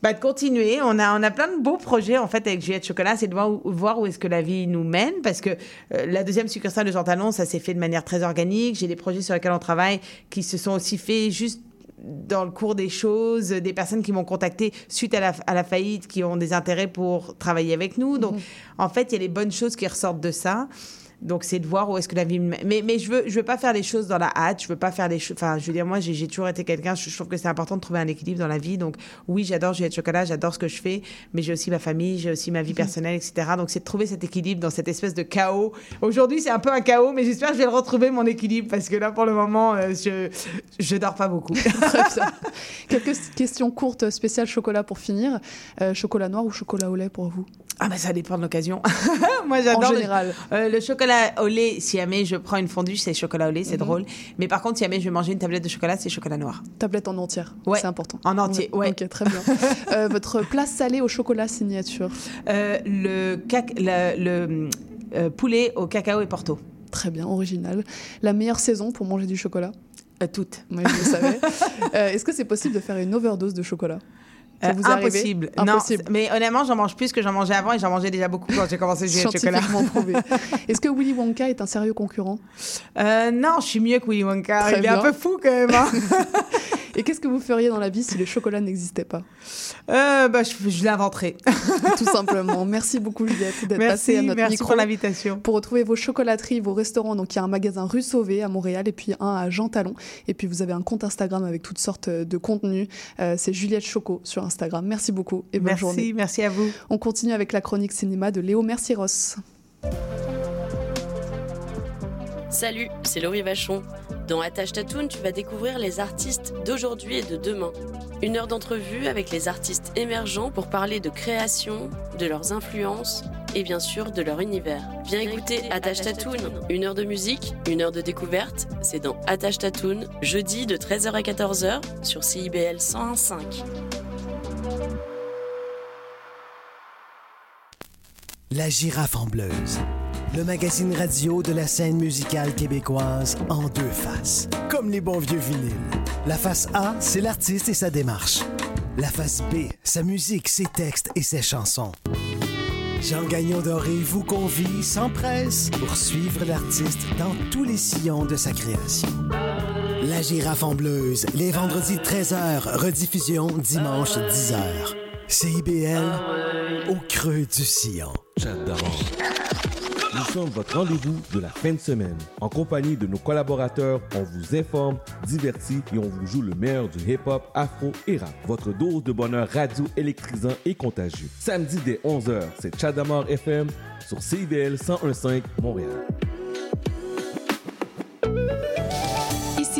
Bah, de continuer. On a, on a plein de beaux projets, en fait, avec Juliette Chocolat. C'est de voir où, voir où est-ce que la vie nous mène. Parce que euh, la deuxième succursale de Jean Talon, ça s'est fait de manière très organique. J'ai des projets sur lesquels on travaille qui se sont aussi faits juste dans le cours des choses, des personnes qui m'ont contacté suite à la, à la faillite, qui ont des intérêts pour travailler avec nous. Donc, en fait, il y a les bonnes choses qui ressortent de ça. Donc, c'est de voir où est-ce que la vie me mène. Mais, mais je veux, je veux pas faire les choses dans la hâte. Je veux pas faire les choses. Enfin, je veux dire, moi, j'ai toujours été quelqu'un. Je, je trouve que c'est important de trouver un équilibre dans la vie. Donc, oui, j'adore Juliette Chocolat, j'adore ce que je fais, mais j'ai aussi ma famille, j'ai aussi ma vie personnelle, etc. Donc, c'est de trouver cet équilibre dans cette espèce de chaos. Aujourd'hui, c'est un peu un chaos, mais j'espère que je vais le retrouver, mon équilibre, parce que là, pour le moment, euh, je, je dors pas beaucoup. Quelques questions courtes spéciales chocolat pour finir. Euh, chocolat noir ou chocolat au lait pour vous? Ah, bah, ça dépend de l'occasion. moi, En j'adore. le- général. Euh, le chocolat au lait, si jamais je prends une fondue, c'est chocolat au lait, c'est Mhm. drôle. Mais par contre, si jamais je vais manger une tablette de chocolat, c'est chocolat noir. Tablette en entière. Ouais. C'est important. En entier, ouais. Ok, très bien. Euh, votre plat salé au chocolat signature. Euh, le cac- le, le, euh, poulet au cacao et porto. Très bien, original. La meilleure saison pour manger du chocolat? Euh, toutes. Oui, je le savais. Euh, Est-ce que c'est possible de faire une overdose de chocolat? Euh, vous impossible. Impossible. Non, mais honnêtement, j'en mange plus que j'en mangeais avant et j'en mangeais déjà beaucoup quand j'ai commencé le chocolat. Prouvé. Est-ce que Willy Wonka est un sérieux concurrent Euh, non, je suis mieux que Willy Wonka. Très Il est un peu fou quand même. hein. Et qu'est-ce que vous feriez dans la vie si le chocolat n'existait pas Euh, bah, je, je l'inventerai. Tout simplement. Merci beaucoup Juliette d'être passée à notre merci micro. pour l'invitation. Pour retrouver vos chocolateries, vos restaurants, donc il y a un magasin rue Sauvé à Montréal et puis un à Jean Talon. Et puis vous avez un compte Instagram avec toutes sortes de contenus. Euh, c'est Juliette Choco sur Instagram. Merci beaucoup et bonne Merci, journée. merci à vous. On continue avec la chronique cinéma de Léo Merciros. Salut, c'est Laurie Vachon. Dans Attache Tatoune, tu vas découvrir les artistes d'aujourd'hui et de demain. Une heure d'entrevue avec les artistes émergents pour parler de création, de leurs influences et bien sûr de leur univers. Viens écouter Attache Tatoune, une heure de musique, une heure de découverte. C'est dans Attache Tatoune, jeudi de 13h à 14h sur CIBL 101.5. La girafe en bleuse. Le magazine radio de la scène musicale québécoise en deux faces. Comme les bons vieux vinyles. La face A, c'est l'artiste et sa démarche. La face B, sa musique, ses textes et ses chansons. Jean Gagnon Doré vous convie sans presse pour suivre l'artiste dans tous les sillons de sa création. La girafe en bleuse, les vendredis 13h, rediffusion dimanche 10h. CIBL, au creux du sillon. J'adore. Nous sommes votre rendez-vous de la fin de semaine. En compagnie de nos collaborateurs, on vous informe, divertit et on vous joue le meilleur du hip-hop, afro et rap. Votre dose de bonheur radio électrisant et contagieux. Samedi dès 11h, c'est Chadamar FM sur CIBL 101.5 Montréal.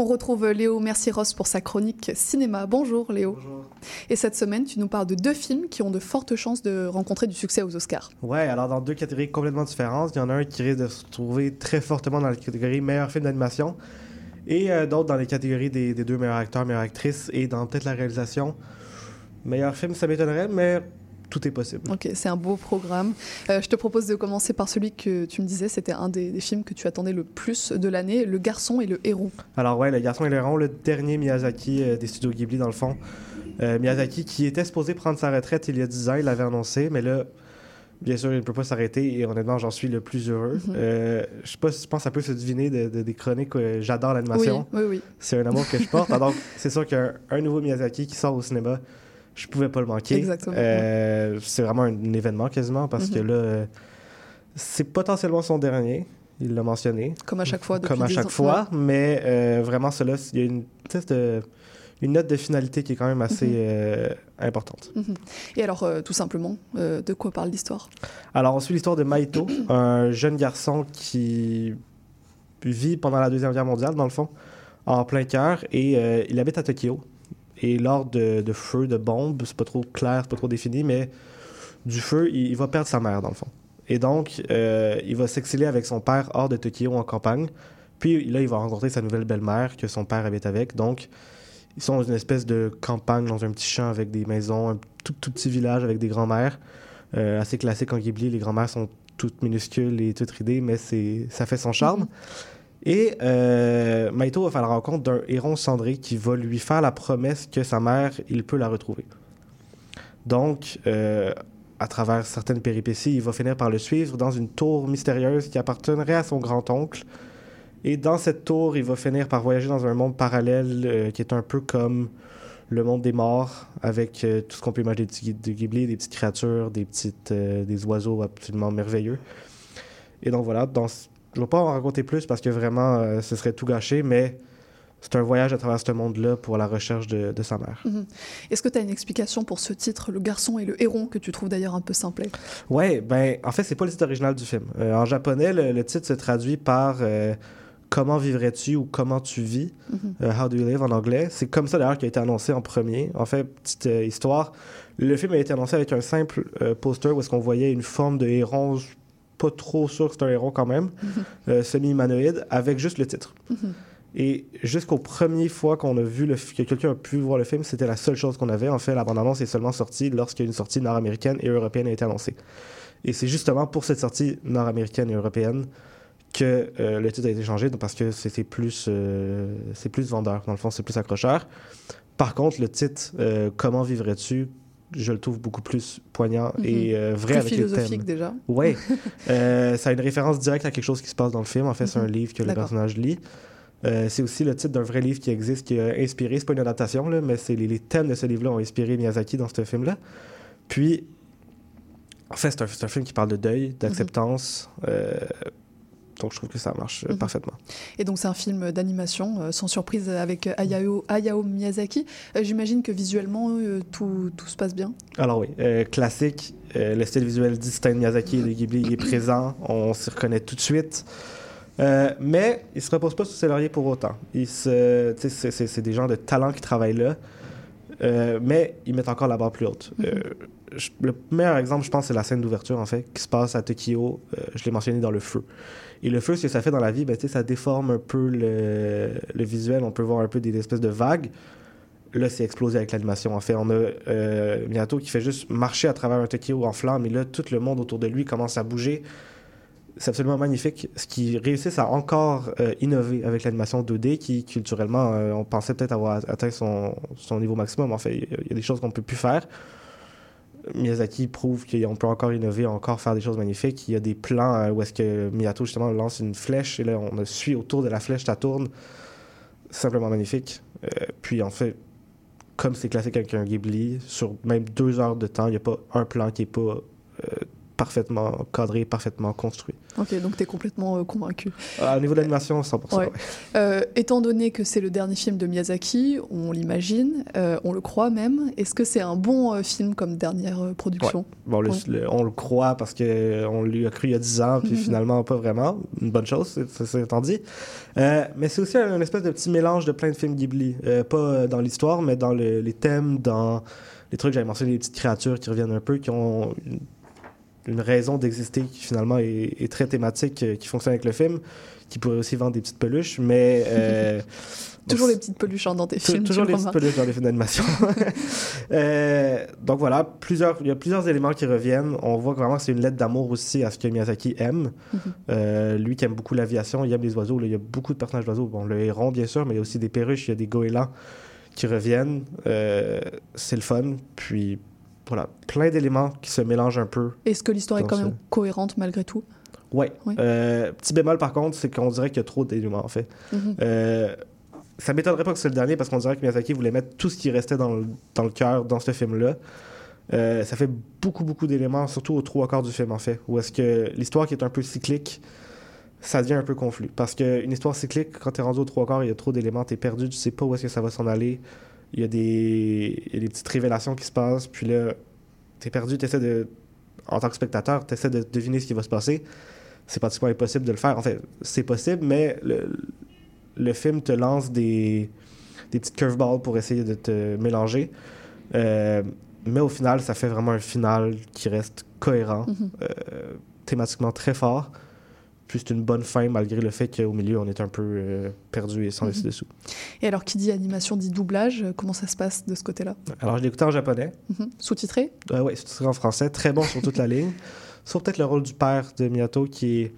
On retrouve Léo Merciros pour sa chronique cinéma. Bonjour Léo. Bonjour. Et cette semaine, tu nous parles de deux films qui ont de fortes chances de rencontrer du succès aux Oscars. Ouais, alors dans deux catégories complètement différentes. Il y en a un qui risque de se trouver très fortement dans la catégorie meilleur film d'animation et euh, d'autres dans les catégories des, des deux meilleurs acteurs, meilleures actrices et dans peut-être la réalisation. Meilleur film, ça m'étonnerait, mais tout est possible. Ok, c'est un beau programme. Euh, je te propose de commencer par celui que tu me disais, c'était un des, des films que tu attendais le plus de l'année, Le Garçon et le Héros. Alors ouais, Le Garçon et le Héron, le dernier Miyazaki euh, des studios Ghibli dans le fond. Euh, Miyazaki qui était supposé prendre sa retraite il y a 10 ans, il l'avait annoncé, mais là, bien sûr, il ne peut pas s'arrêter et honnêtement, j'en suis le plus heureux. Mhm. Euh, je sais pas si je pense que ça peut se deviner de, de- des chroniques, j'adore l'animation. Oui, oui, oui. C'est un amour que je porte. Alors, c'est sûr qu'un un nouveau Miyazaki qui sort au cinéma, je pouvais pas le manquer. Exactement, Euh, C'est vraiment un événement quasiment parce que Mhm. là, c'est potentiellement son dernier. Il l'a mentionné. Comme à chaque fois Comme à chaque fois, mais euh, vraiment, cela, il y a une, espèce de- une note de finalité qui est quand même assez Mhm. euh, importante. Mhm. Et alors, euh, tout simplement, euh, de quoi parle l'histoire? Alors, on suit l'histoire de Maito, un jeune garçon qui vit pendant la Deuxième Guerre mondiale, dans le fond, en plein cœur, et il habite à Tokyo. Et lors de, de feux, de bombes, c'est pas trop clair, c'est pas trop défini, mais du feu, il, va perdre sa mère, dans le fond. Et donc, euh, il va s'exiler avec son père hors de Tokyo, en campagne. Puis là, il va rencontrer sa nouvelle belle-mère que son père habite avec. Donc, ils sont dans une espèce de campagne, dans un petit champ avec des maisons, un tout, tout petit village avec des grands-mères. Euh, assez classique en Ghibli. Les grands-mères sont toutes minuscules et toutes ridées, mais c'est, ça fait son charme. Et euh, Maito va faire la rencontre d'un héron cendré qui va lui faire la promesse que sa mère, il peut la retrouver. Donc, euh, à travers certaines péripéties, il va finir par le suivre dans une tour mystérieuse qui appartiendrait à son grand-oncle. Et dans cette tour, il va finir par voyager dans un monde parallèle euh, qui est un peu comme le monde des morts, avec euh, tout ce qu'on peut imaginer de, Ghibli, des petites créatures, des, petites, des oiseaux absolument merveilleux. Et donc voilà, dans, ce- je ne vais pas en raconter plus parce que vraiment, euh, ce serait tout gâché, mais c'est un voyage à travers ce monde-là pour la recherche de, de sa mère. Mhm. Est-ce que tu as une explication pour ce titre, Le Garçon et le Héron, que tu trouves d'ailleurs un peu simplet Ouais, ben, en fait, c'est pas le titre original du film. Euh, en japonais, le, le titre se traduit par euh, Comment vivrais-tu ou Comment tu vis? Mhm. euh, How do you live en anglais. C'est comme ça d'ailleurs qui a été annoncé en premier. En fait, petite histoire, le film a été annoncé avec un simple poster où est-ce qu'on voyait une forme de héron, pas trop sûr que c'est un héron quand même, euh, semi-humanoïde, avec juste le titre. Et jusqu'aux premières fois qu'on a vu le que quelqu'un a pu voir le film, c'était la seule chose qu'on avait. En fait, la bande-annonce est seulement sortie lorsqu'une sortie nord-américaine et européenne a été annoncée. Et c'est justement pour cette sortie nord-américaine et européenne que euh, le titre a été changé, parce que c'était plus, euh, c'est plus vendeur. Dans le fond, c'est plus accrocheur. Par contre, le titre euh, Comment vivrais-tu je le trouve beaucoup plus poignant et euh, vrai Plus avec le philosophique thème. déjà. Oui. Euh, ça a une référence directe à quelque chose qui se passe dans le film. En fait, c'est un livre que le personnage lit. Euh, c'est aussi le titre d'un vrai livre qui existe, qui a inspiré, c'est pas une adaptation, là, mais c'est les, les thèmes de ce livre-là ont inspiré Miyazaki dans ce film-là. Puis, en fait, c'est un, film qui parle de deuil, d'acceptance. euh, donc, je trouve que ça marche euh, Mhm. parfaitement. Et donc c'est un film d'animation, euh, sans surprise, avec euh, Hayao, Hayao Miyazaki. Euh, J'imagine que visuellement, euh, tout, tout se passe bien. Alors oui, euh, classique, euh, le style visuel distinct de Miyazaki et de Ghibli il est présent, on s'y reconnaît tout de suite. Euh, mais il se repose pas sur ses lauriers pour autant. C'est- des gens de talent qui travaillent là, euh, mais ils mettent encore la barre plus haute. Euh, le meilleur exemple, je pense, c'est la scène d'ouverture, en fait, qui se passe à Tokyo. Euh, je l'ai mentionné dans le feu. Et le feu, ce que ça fait dans la vie, ben, ça déforme un peu le, visuel. On peut voir un peu des espèces de vagues. Là, c'est explosé avec l'animation. En fait, on a euh, qui fait juste marcher à travers un Tokyo en flammes, et là, tout le monde autour de lui commence à bouger. C'est absolument magnifique. Ce qui réussissent à encore euh, innover avec l'animation 2D, qui culturellement, euh, on pensait peut-être avoir atteint son, son niveau maximum. En fait, il y a- des choses qu'on peut plus faire. Miyazaki prouve qu'on peut encore innover, encore faire des choses magnifiques. Il y a des plans euh, où est-ce que Miyato justement lance une flèche et là on suit autour de la flèche, ça tourne. Simplement magnifique. Euh, puis en fait, comme c'est classique avec un Ghibli, sur même deux heures de temps, il n'y a pas un plan qui est pas euh, parfaitement cadré, parfaitement construit. Ok, donc tu es complètement euh, convaincu. Ah, au niveau de l'animation, 100%. Ouais. ouais. Euh, étant donné que c'est le dernier film de Miyazaki, on l'imagine, euh, on le croit même, est-ce que c'est un bon film comme dernière production? Bon, le- Ouais. le- on le croit parce qu'on lui a cru il y a 10 ans, puis Mhm. finalement, pas vraiment. Une bonne chose, c'est- étant dit. Mais c'est aussi un, espèce de petit mélange de plein de films Ghibli. Pas dans l'histoire, mais dans le- les thèmes, dans les trucs, j'avais mentionné les petites créatures qui reviennent un peu, qui ont une une raison d'exister qui finalement est, est très thématique, euh, qui fonctionne avec le film, qui pourrait aussi vendre des petites peluches, mais... euh, Toujours les petites peluches dans tes films. Toujours les le petites peluches dans les films d'animation. Euh, donc voilà, plusieurs, il y a plusieurs éléments qui reviennent. On voit que vraiment que c'est une lettre d'amour aussi à ce que Miyazaki aime. Mhm. Lui qui aime beaucoup l'aviation, il aime les oiseaux. Là, il y a beaucoup de personnages d'oiseaux. Bon, le héron, bien sûr, mais il y a aussi des perruches, il y a des goélands qui reviennent. C'est le fun. Puis voilà, plein d'éléments qui se mélangent un peu. Est-ce que l'histoire est quand ça. même cohérente malgré tout? Ouais. Oui. Euh, petit bémol par contre, c'est qu'on dirait qu'il y a trop d'éléments en fait. Mhm. Euh, ça m'étonnerait pas que c'est le dernier parce qu'on dirait que Miyazaki voulait mettre tout ce qui restait dans le, dans le cœur dans ce film-là. Euh, ça fait beaucoup, beaucoup d'éléments, surtout aux trois quarts du film en fait, où est-ce que l'histoire qui est un peu cyclique, ça devient un peu confus. Parce qu'une histoire cyclique, quand t'es rendu aux trois quarts, il y a trop d'éléments, t'es perdu, tu sais pas où est-ce que ça va s'en aller. Il y, a des... il y a des petites révélations qui se passent, puis là, t'es perdu, t'essaies de. En tant que spectateur, t'essaies de deviner ce qui va se passer. C'est pratiquement impossible de le faire. En fait, c'est possible, mais le, le film te lance des, des petites curveballs pour essayer de te mélanger. Euh, mais au final, ça fait vraiment un final qui reste cohérent, Mhm. euh, thématiquement très fort. Puis c'est une bonne fin, malgré le fait qu'au milieu, on est un peu euh, perdu et sans Mhm. dessus-dessous. Et alors, qui dit animation dit doublage. euh, Comment ça se passe de ce côté-là? Alors, je écouté en japonais. Mhm. Sous-titré? Euh, oui, c'est en français. Très bon sur toute la ligne. Sauf peut-être le rôle du père de Miyato qui est.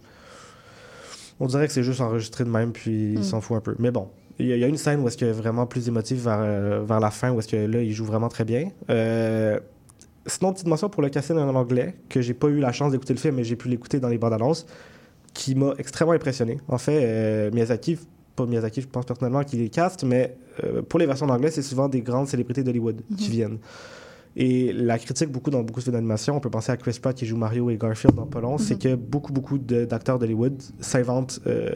On dirait que c'est juste enregistré de même, puis Mm. il s'en fout un peu. Mais bon, il y, a- il y a une scène où est-ce qu'il est vraiment plus émotif vers, euh, vers la fin, où est-ce que là, il joue vraiment très bien. Euh, Sinon, petite mention pour le casting en anglais, que j'ai pas eu la chance d'écouter le film, mais j'ai pu l'écouter dans les bandes annonces, qui m'a extrêmement impressionné. En fait, euh, Miyazaki, pas Miyazaki, je pense personnellement qu'il les cast, mais euh, pour les versions en anglais, c'est souvent des grandes célébrités d'Hollywood qui Mhm. viennent. Et la critique, beaucoup dans beaucoup de films d'animation, on peut penser à Chris Pratt qui joue Mario et Garfield dans pas long, c'est Mhm. que beaucoup, beaucoup d'acteurs d'Hollywood s'inventent euh,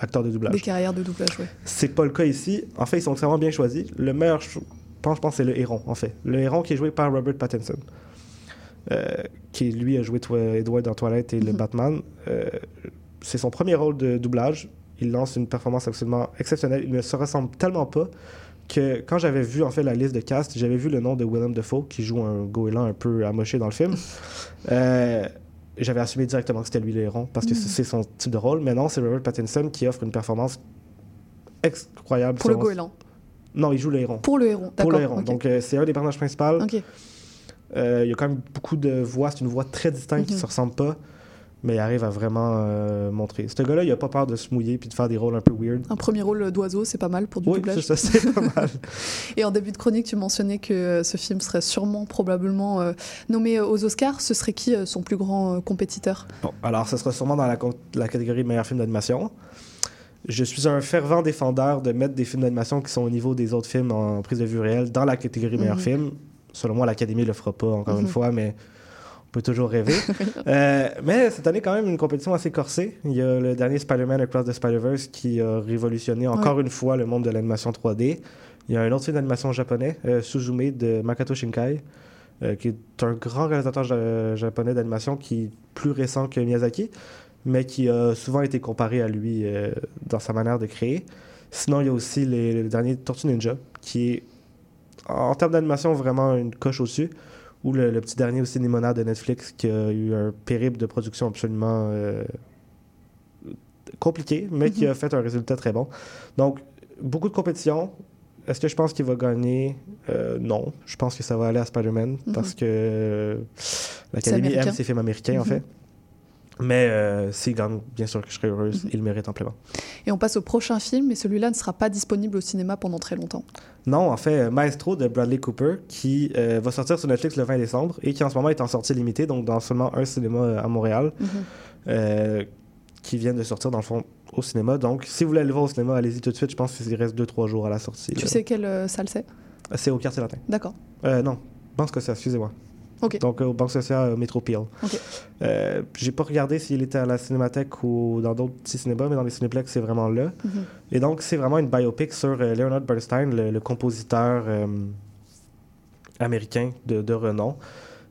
acteurs de doublage. Des carrières de doublage, oui. C'est pas le cas ici. En fait, ils sont extrêmement bien choisis. Le meilleur, je pense, je pense c'est le héron, en fait. Le héron qui est joué par Robert Pattinson, qui lui a joué Edward dans Twilight et le Mhm. Batman. Euh, c'est son premier rôle de doublage. Il lance une performance absolument exceptionnelle. Il ne se ressemble tellement pas que quand j'avais vu en fait la liste de cast, j'avais vu le nom de Willem Dafoe qui joue un goéland un peu amoché dans le film. Euh, j'avais assumé directement que c'était lui le héron parce que Mhm. c'est son type de rôle. Mais non, c'est Robert Pattinson qui offre une performance incroyable. Pour le goéland. Non, il joue le héron. Pour le héron, Pour le héron. Donc euh, c'est un des personnages principaux. Ok. Euh, il y a quand même beaucoup de voix. C'est une voix très distincte qui Mhm. se ressemble pas. Mais il arrive à vraiment euh, montrer. Ce gars-là, il a pas peur de se mouiller puis de faire des rôles un peu weird. Un premier rôle d'oiseau, c'est pas mal pour du Oui, doublage. c'est ça, c'est pas mal. Et en début de chronique, tu mentionnais que euh, ce film serait sûrement, probablement euh, nommé aux Oscars. Ce serait qui euh, son plus grand compétiteur? Bon, alors, ce sera sûrement dans la catégorie meilleur film d'animation. Je suis un fervent défendeur de mettre des films d'animation qui sont au niveau des autres films en prise de vue réelle dans la catégorie meilleur Mhm. film. Selon moi, l'Académie le fera pas, encore Mhm. une fois, mais on peut toujours rêver. Euh, mais cette année, quand même, une compétition assez corsée. Il y a le dernier Spider-Man Across the Spider-Verse qui a révolutionné encore une fois le monde de l'animation 3D. Il y a un autre film d'animation japonais, euh, Suzume de Makoto Shinkai, euh, qui est un grand réalisateur ja- japonais d'animation qui est plus récent que Miyazaki, mais qui a souvent été comparé à lui euh, dans sa manière de créer. Sinon, il y a aussi les- le dernier Tortue Ninja, qui est en termes d'animation vraiment une coche au-dessus. Ou le, le petit dernier aussi, Nimona de Netflix, qui a eu un périple de production absolument euh, compliqué, mais qui Mhm. a fait un résultat très bon. Donc, beaucoup de compétition. Est-ce que je pense qu'il va gagner? Euh, Non. Je pense que ça va aller à Spider-Man Mhm. parce que euh, l'Académie aime ses films américains, en Mhm. fait. Mais euh, s'il gagne, bien sûr que je serai heureuse. Mhm. Il mérite amplement. Et on passe au prochain film, mais celui-là ne sera pas disponible au cinéma pendant très longtemps. Non, en fait, euh, Maestro de Bradley Cooper, qui euh, va sortir sur Netflix le 20 décembre et qui en ce moment est en sortie limitée, donc dans seulement un cinéma euh, à Montréal, Mhm. euh, qui vient de sortir dans le fond au cinéma. Donc, si vous voulez aller le voir au cinéma, allez-y tout de suite. Je pense qu'il reste 2-3 jours à la sortie. Tu là. sais quelle salle c'est? C'est au quartier latin. D'accord. Non, Banque Scotia, excusez-moi. Donc, euh, au Banque Scotia euh, Metropile. Ok. Euh, J'ai pas regardé s'il était à la Cinémathèque ou dans d'autres petits cinémas, mais dans les cinéplex, c'est vraiment là. Mhm. Et donc, c'est vraiment une biopic sur euh, Leonard Bernstein, le, le compositeur euh, américain de, de renom.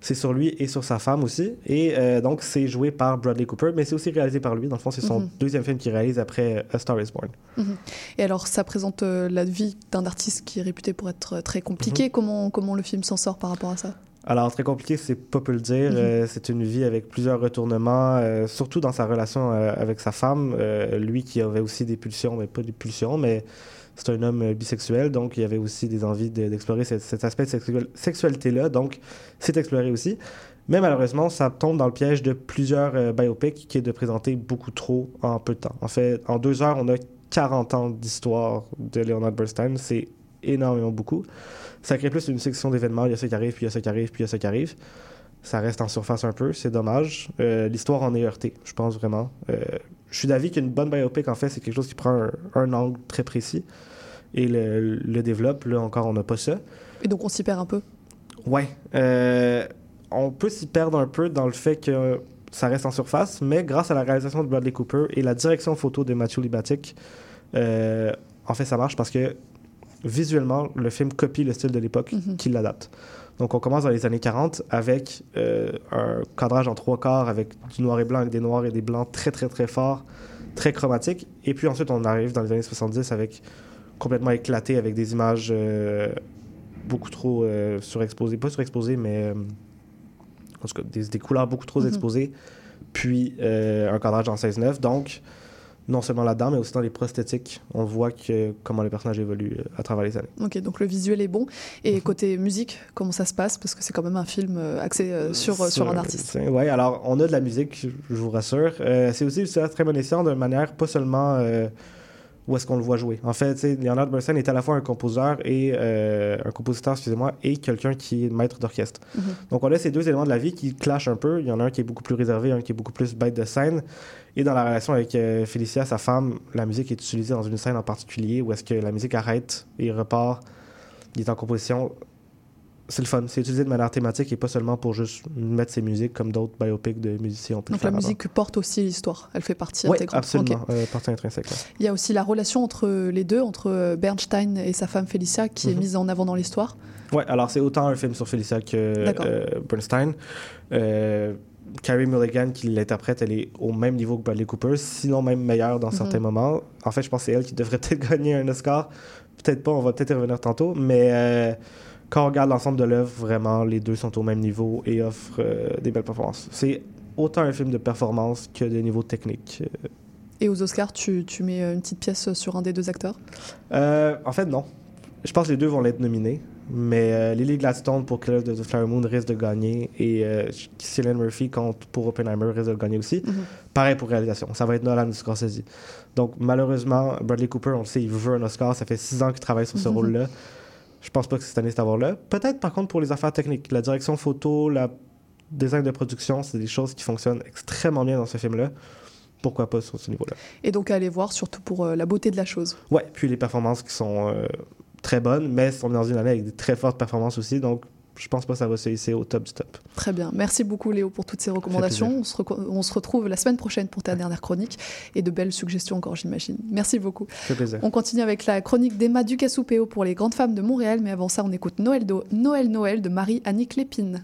C'est sur lui et sur sa femme aussi. Et donc, c'est joué par Bradley Cooper, mais c'est aussi réalisé par lui. Dans le fond, c'est son Mhm. deuxième film qu'il réalise après A Star is Born. Mhm. Et alors, ça présente la vie d'un artiste qui est réputé pour être très compliqué. Comment, comment le film s'en sort par rapport à ça? Alors, très compliqué, c'est pas peu le dire. Mhm. Euh, c'est une vie avec plusieurs retournements, euh, surtout dans sa relation euh, avec sa femme. Lui qui avait aussi des pulsions, mais pas des pulsions, mais c'est un homme bisexuel, donc il avait aussi des envies de- d'explorer cet, cet aspect de sexualité-là, donc c'est exploré aussi. Mais malheureusement, ça tombe dans le piège de plusieurs biopics qui est de présenter beaucoup trop en peu de temps. En fait, en deux heures, on a 40 ans d'histoire de Leonard Bernstein. C'est énormément beaucoup. Ça crée plus une section d'événements. Il y a ça qui arrive, puis il y a ça qui arrive, puis il y a ça qui arrive. Ça reste en surface un peu, c'est dommage. Euh, L'histoire en est heurtée, je pense vraiment. Euh, je suis d'avis qu'une bonne biopic, en fait, c'est quelque chose qui prend un, un angle très précis et le, le développe. Là encore, on n'a pas ça. Et donc on s'y perd un peu. Ouais. Euh, on peut s'y perdre un peu dans le fait que ça reste en surface, mais grâce à la réalisation de Bradley Cooper et la direction photo de Matthew Libatic, en fait, ça marche parce que visuellement, le film copie le style de l'époque Mhm. qui l'adapte. Donc, on commence dans les années 40 avec euh, un cadrage en trois quarts avec du noir et blanc, avec des noirs et des blancs très, très, très forts, très chromatiques. Et puis ensuite, on arrive dans les années 70 avec complètement éclaté, avec des images euh, beaucoup trop euh, surexposées. Pas surexposées, mais en tout cas, des, des couleurs beaucoup trop Mhm. exposées. Puis un cadrage en 16-9. Donc, non seulement là-dedans, mais aussi dans les prosthétiques, on voit que, comment le personnage évolue euh, à travers les années. Ok, donc le visuel est bon. Mhm. Et côté musique, comment ça se passe? Parce que c'est quand même un film euh, axé euh, sur, sur un artiste. Oui, alors on a de la musique, je vous rassure. Euh, c'est aussi ça, très bon escient de manière pas seulement euh, où est-ce qu'on le voit jouer. En fait, Leonard Bernstein est à la fois un compositeur et euh, un compositeur, excusez-moi, et quelqu'un qui est maître d'orchestre. Mhm. Donc on a ces deux éléments de la vie qui clashent un peu. Il y en a un qui est beaucoup plus réservé, un qui est beaucoup plus bête de scène. Et dans la relation avec euh, Félicia, sa femme, la musique est utilisée dans une scène en particulier où est-ce que la musique arrête et repart. Il est en composition. C'est le fun. C'est utilisé de manière thématique et pas seulement pour juste mettre ses musiques comme d'autres biopics de musiciens Donc la musique porte aussi l'histoire. Elle fait partie Oui, intégrante. absolument. Ok. Euh, partie intrinsèque. là. Il y a aussi la relation entre les deux, entre Bernstein et sa femme Felicia, qui est Mhm. mise en avant dans l'histoire. Ouais, alors c'est autant un film sur Felicia que euh, Bernstein. Euh, Carrie Mulligan, qui l'interprète, elle est au même niveau que Bradley Cooper, sinon même meilleure dans Mhm. certains moments. En fait, je pense que c'est elle qui devrait peut-être gagner un Oscar. Peut-être pas, on va peut-être y revenir tantôt, mais euh, quand on regarde l'ensemble de l'œuvre, vraiment, les deux sont au même niveau et offrent euh, des belles performances. C'est autant un film de performance que de niveau technique. Et aux Oscars, tu, tu mets euh, une petite pièce sur un des deux acteurs? Euh, en fait, non. Je pense que les deux vont l'être nominés. Mais euh, Lily Gladstone pour Killer of the Flower Moon risque de gagner et euh, Cillian Murphy contre, pour Oppenheimer risque de gagner aussi. Mhm. Pareil pour réalisation. Ça va être Nolan Scorsese. Donc malheureusement, Bradley Cooper, on le sait, il veut un Oscar. Ça fait six ans qu'il travaille sur ce Mhm. rôle-là. Je pense pas que cette année c'est à voir là. Peut-être par contre pour les affaires techniques. La direction photo, la design de production, c'est des choses qui fonctionnent extrêmement bien dans ce film-là. Pourquoi pas sur ce niveau-là? Et donc à aller voir, surtout pour euh, la beauté de la chose. Ouais, puis les performances qui sont euh, très bonnes, mais sont dans une année avec des très fortes performances aussi, donc je pense pas que ça va se hisser au top du top. Très bien. Merci beaucoup Léo pour toutes ces recommandations. On se, reco- on se retrouve la semaine prochaine pour ta dernière chronique et de belles suggestions encore, j'imagine. Merci beaucoup. Plaisir. On continue avec la chronique d'Emma Ducassou-Péo pour les grandes femmes de Montréal, mais avant ça, on écoute Noël, Do- Noël Noël de Marie-Annick Lépine.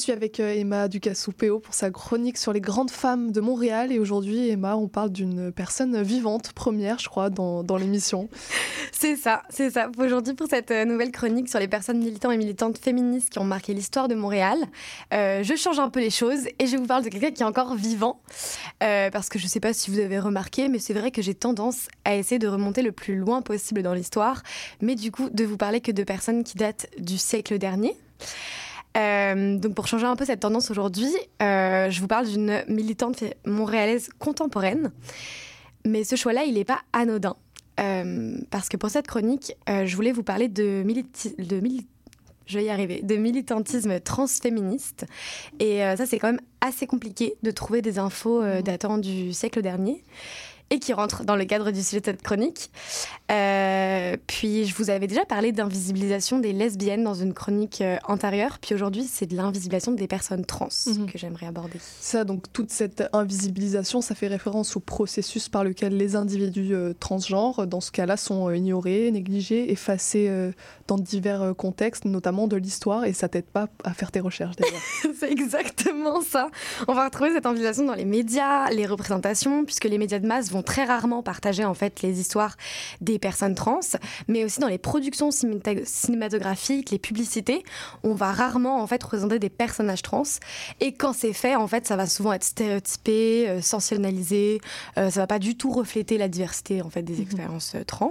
Suis avec euh, Emma Ducassou-Péo pour sa chronique sur les grandes femmes de Montréal. Et aujourd'hui, Emma, on parle d'une personne vivante, première, je crois, dans, l'émission. C'est ça, c'est ça. Aujourd'hui, pour cette euh, nouvelle chronique sur les personnes militantes et militantes féministes qui ont marqué l'histoire de Montréal, euh, je change un peu les choses et je vous parle de quelqu'un qui est encore vivant. Parce que je ne sais pas si vous avez remarqué, mais c'est vrai que j'ai tendance à essayer de remonter le plus loin possible dans l'histoire, mais du coup, de vous parler que de personnes qui datent du siècle dernier. Euh, donc pour changer un peu cette tendance aujourd'hui, euh, je vous parle d'une militante montréalaise contemporaine. Mais ce choix-là, il n'est pas anodin. Euh, parce que pour cette chronique, je voulais vous parler de, militi de mili je vais y arriver, de militantisme transféministe. Et ça, c'est quand même assez compliqué de trouver des infos euh, datant du siècle dernier et qui rentrent dans le cadre du sujet de cette chronique. Euh, puis je vous avais déjà parlé d'invisibilisation des lesbiennes dans une chronique euh, antérieure, puis aujourd'hui c'est de l'invisibilisation des personnes trans Mhm. que j'aimerais aborder. Ça, donc toute cette invisibilisation, ça fait référence au processus par lequel les individus euh, transgenres, dans ce cas-là, sont ignorés, négligés, effacés dans divers contextes, notamment de l'histoire, et ça t'aide pas à faire tes recherches déjà. c'est exactement ça. On va retrouver cette invisibilisation dans les médias, les représentations, puisque les médias de masse vont très rarement partager en fait les histoires des personnes trans, mais aussi dans les productions cinématographiques, les publicités, on va rarement en fait représenter des personnages trans. Et quand c'est fait, en fait, ça va souvent être stéréotypé, euh, sensationnalisé. euh, ça va pas du tout refléter la diversité en fait des expériences euh, trans.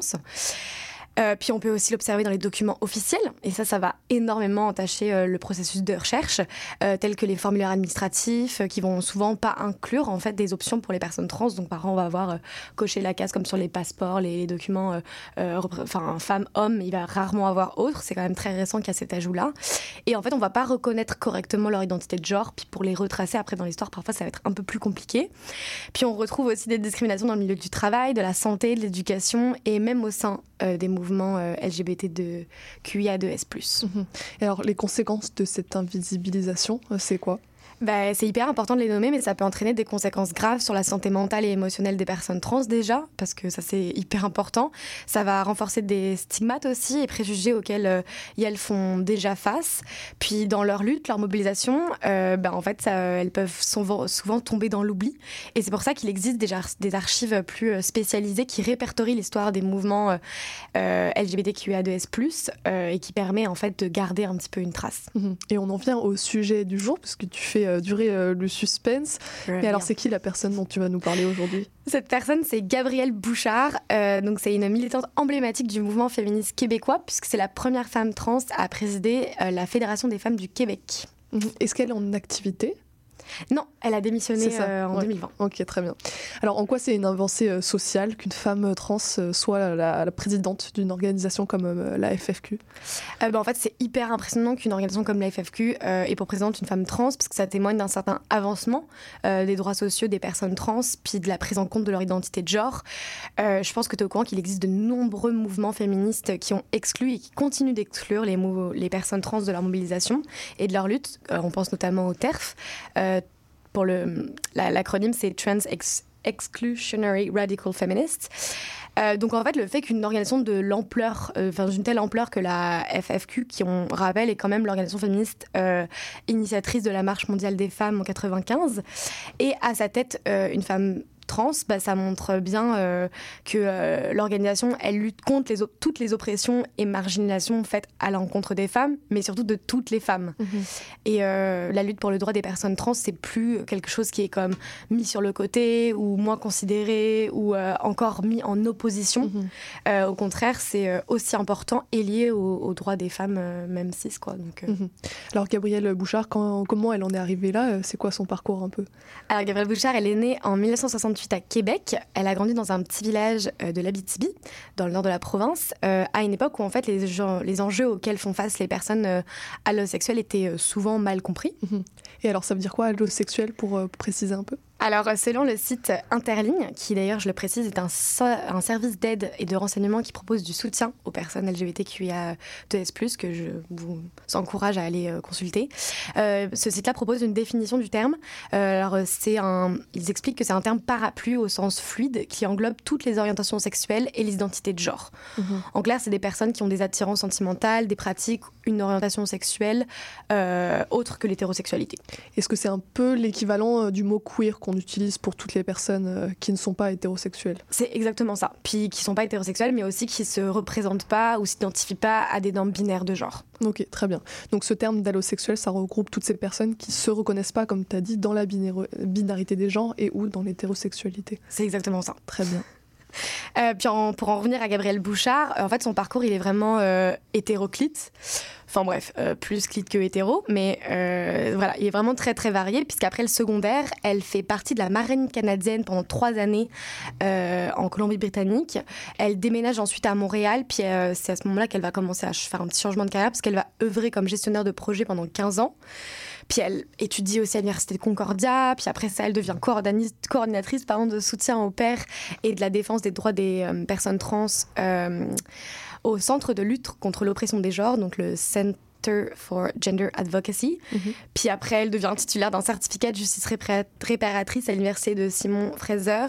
Euh, puis on peut aussi l'observer dans les documents officiels, et ça, ça va énormément entacher euh, le processus de recherche, euh, tels que les formulaires administratifs, qui vont souvent pas inclure en fait des options pour les personnes trans. Donc par exemple, on va avoir coché la case comme sur les passeports, les, documents, enfin femme, homme, il va rarement avoir autre. C'est quand même très récent qu'il y a cet ajout-là. Et en fait, on va pas reconnaître correctement leur identité de genre, puis pour les retracer après dans l'histoire, parfois ça va être un peu plus compliqué. Puis on retrouve aussi des discriminations dans le milieu du travail, de la santé, de l'éducation et même au sein des mouvements euh, LGBT de QIA2S+. Mhm. Et alors, les conséquences de cette invisibilisation, euh, c'est quoi? Bah, c'est hyper important de les nommer, mais ça peut entraîner des conséquences graves sur la santé mentale et émotionnelle des personnes trans déjà, parce que ça c'est hyper important. Ça va renforcer des stigmates aussi et préjugés auxquels euh, elles font déjà face. Puis dans leur lutte, leur mobilisation, euh, bah, en fait, elles peuvent souvent, tomber dans l'oubli. Et c'est pour ça qu'il existe déjà des archives plus euh, spécialisées qui répertorient l'histoire des mouvements euh, euh, LGBTQIA2S+, euh, et qui permet en fait de garder un petit peu une trace. Et on en vient au sujet du jour, puisque tu fais euh, durer euh, le suspense. Mais alors, c'est qui la personne dont tu vas nous parler aujourd'hui? Cette personne, c'est Gabrielle Bouchard. Euh, donc, c'est une militante emblématique du mouvement féministe québécois, puisque c'est la première femme trans à présider euh, la Fédération des femmes du Québec. Est-ce qu'elle est en activité? Non, elle a démissionné ça, euh, en ouais. 2020. Ok, très bien. Alors, en quoi c'est une avancée euh, sociale qu'une femme trans euh, soit la, la présidente d'une organisation comme la FFQ bah, en fait, c'est hyper impressionnant qu'une organisation comme la FFQ ait pour présidente une femme trans, parce que ça témoigne d'un certain avancement des droits sociaux des personnes trans, puis de la prise en compte de leur identité de genre. Je pense que tu es au courant qu'il existe de nombreux mouvements féministes qui ont exclu et qui continuent d'exclure les, les personnes trans de leur mobilisation et de leur lutte. On pense notamment au TERF. Pour le, la- l'acronyme, c'est Trans Ex- Exclusionary Radical Feminists. Euh, donc en fait, le fait qu'une organisation de l'ampleur, euh, enfin d'une telle ampleur que la FFQ, qui on rappelle est quand même l'organisation féministe euh, initiatrice de la Marche mondiale des femmes en 95, et à sa tête une femme trans, bah, ça montre bien euh, que euh, l'organisation, elle lutte contre les toutes les oppressions et marginalisations faites à l'encontre des femmes, mais surtout de toutes les femmes. Et euh, la lutte pour le droit des personnes trans, c'est plus quelque chose qui est comme mis sur le côté ou moins considéré ou encore mis en opposition. Euh, au contraire, c'est aussi important et lié aux, aux droits des femmes, même cis. Quoi. Donc, Mhm. Alors, Gabrielle Bouchard, quand- comment elle en est arrivée là? C'est quoi son parcours un peu? Alors, Gabrielle Bouchard, elle est née en 1968 à Québec. Elle a grandi dans un petit village euh, de l'Abitibi, dans le nord de la province, euh, à une époque où en fait les, les enjeux auxquels font face les personnes euh, allosexuelles étaient souvent mal compris. Et alors, ça veut dire quoi, allosexuel, pour préciser un peu? Alors, euh, selon le site Interligne, qui d'ailleurs, je le précise, est un, so- un service d'aide et de renseignement qui propose du soutien aux personnes LGBTQIA2S+, que je vous encourage à aller euh, consulter, euh, ce site-là propose une définition du terme. Euh, alors, c'est un, ils expliquent que c'est un terme parapluie au sens fluide qui englobe toutes les orientations sexuelles et les identités de genre. En clair, c'est des personnes qui ont des attirances sentimentales, des pratiques, une orientation sexuelle autre que l'hétérosexualité. Est-ce que c'est un peu l'équivalent du mot queer qu'on utilise pour toutes les personnes euh, qui ne sont pas hétérosexuelles C'est exactement ça. Puis qui sont pas hétérosexuels, mais aussi qui se représentent pas ou s'identifient pas à des normes binaires de genre. Ok, très bien. Donc ce terme d'allosexuel, ça regroupe toutes ces personnes qui se reconnaissent pas, comme tu as dit, dans la binarité des genres et ou dans l'hétérosexualité. C'est exactement ça. Très bien. Euh, puis en- pour en revenir à Gabriel Bouchard, euh, en fait son parcours il est vraiment euh, hétéroclite. Enfin bref, euh, plus clite que hétéro, mais euh, voilà, il est vraiment très très varié puisqu'après le secondaire, elle fait partie de la marine canadienne pendant trois années euh, en Colombie-Britannique. Elle déménage ensuite à Montréal, puis c'est à ce moment-là qu'elle va commencer à faire un petit changement de carrière parce qu'elle va œuvrer comme gestionnaire de projet pendant 15 ans. Puis elle étudie aussi à l'Université de Concordia. Puis après ça, elle devient coordinatrice pardon, de soutien aux pères et de la défense des droits des personnes trans au Centre de lutte contre l'oppression des genres, donc le Center for Gender Advocacy. Puis après, elle devient titulaire d'un certificat de justice réparatrice à l'Université de Simon Fraser.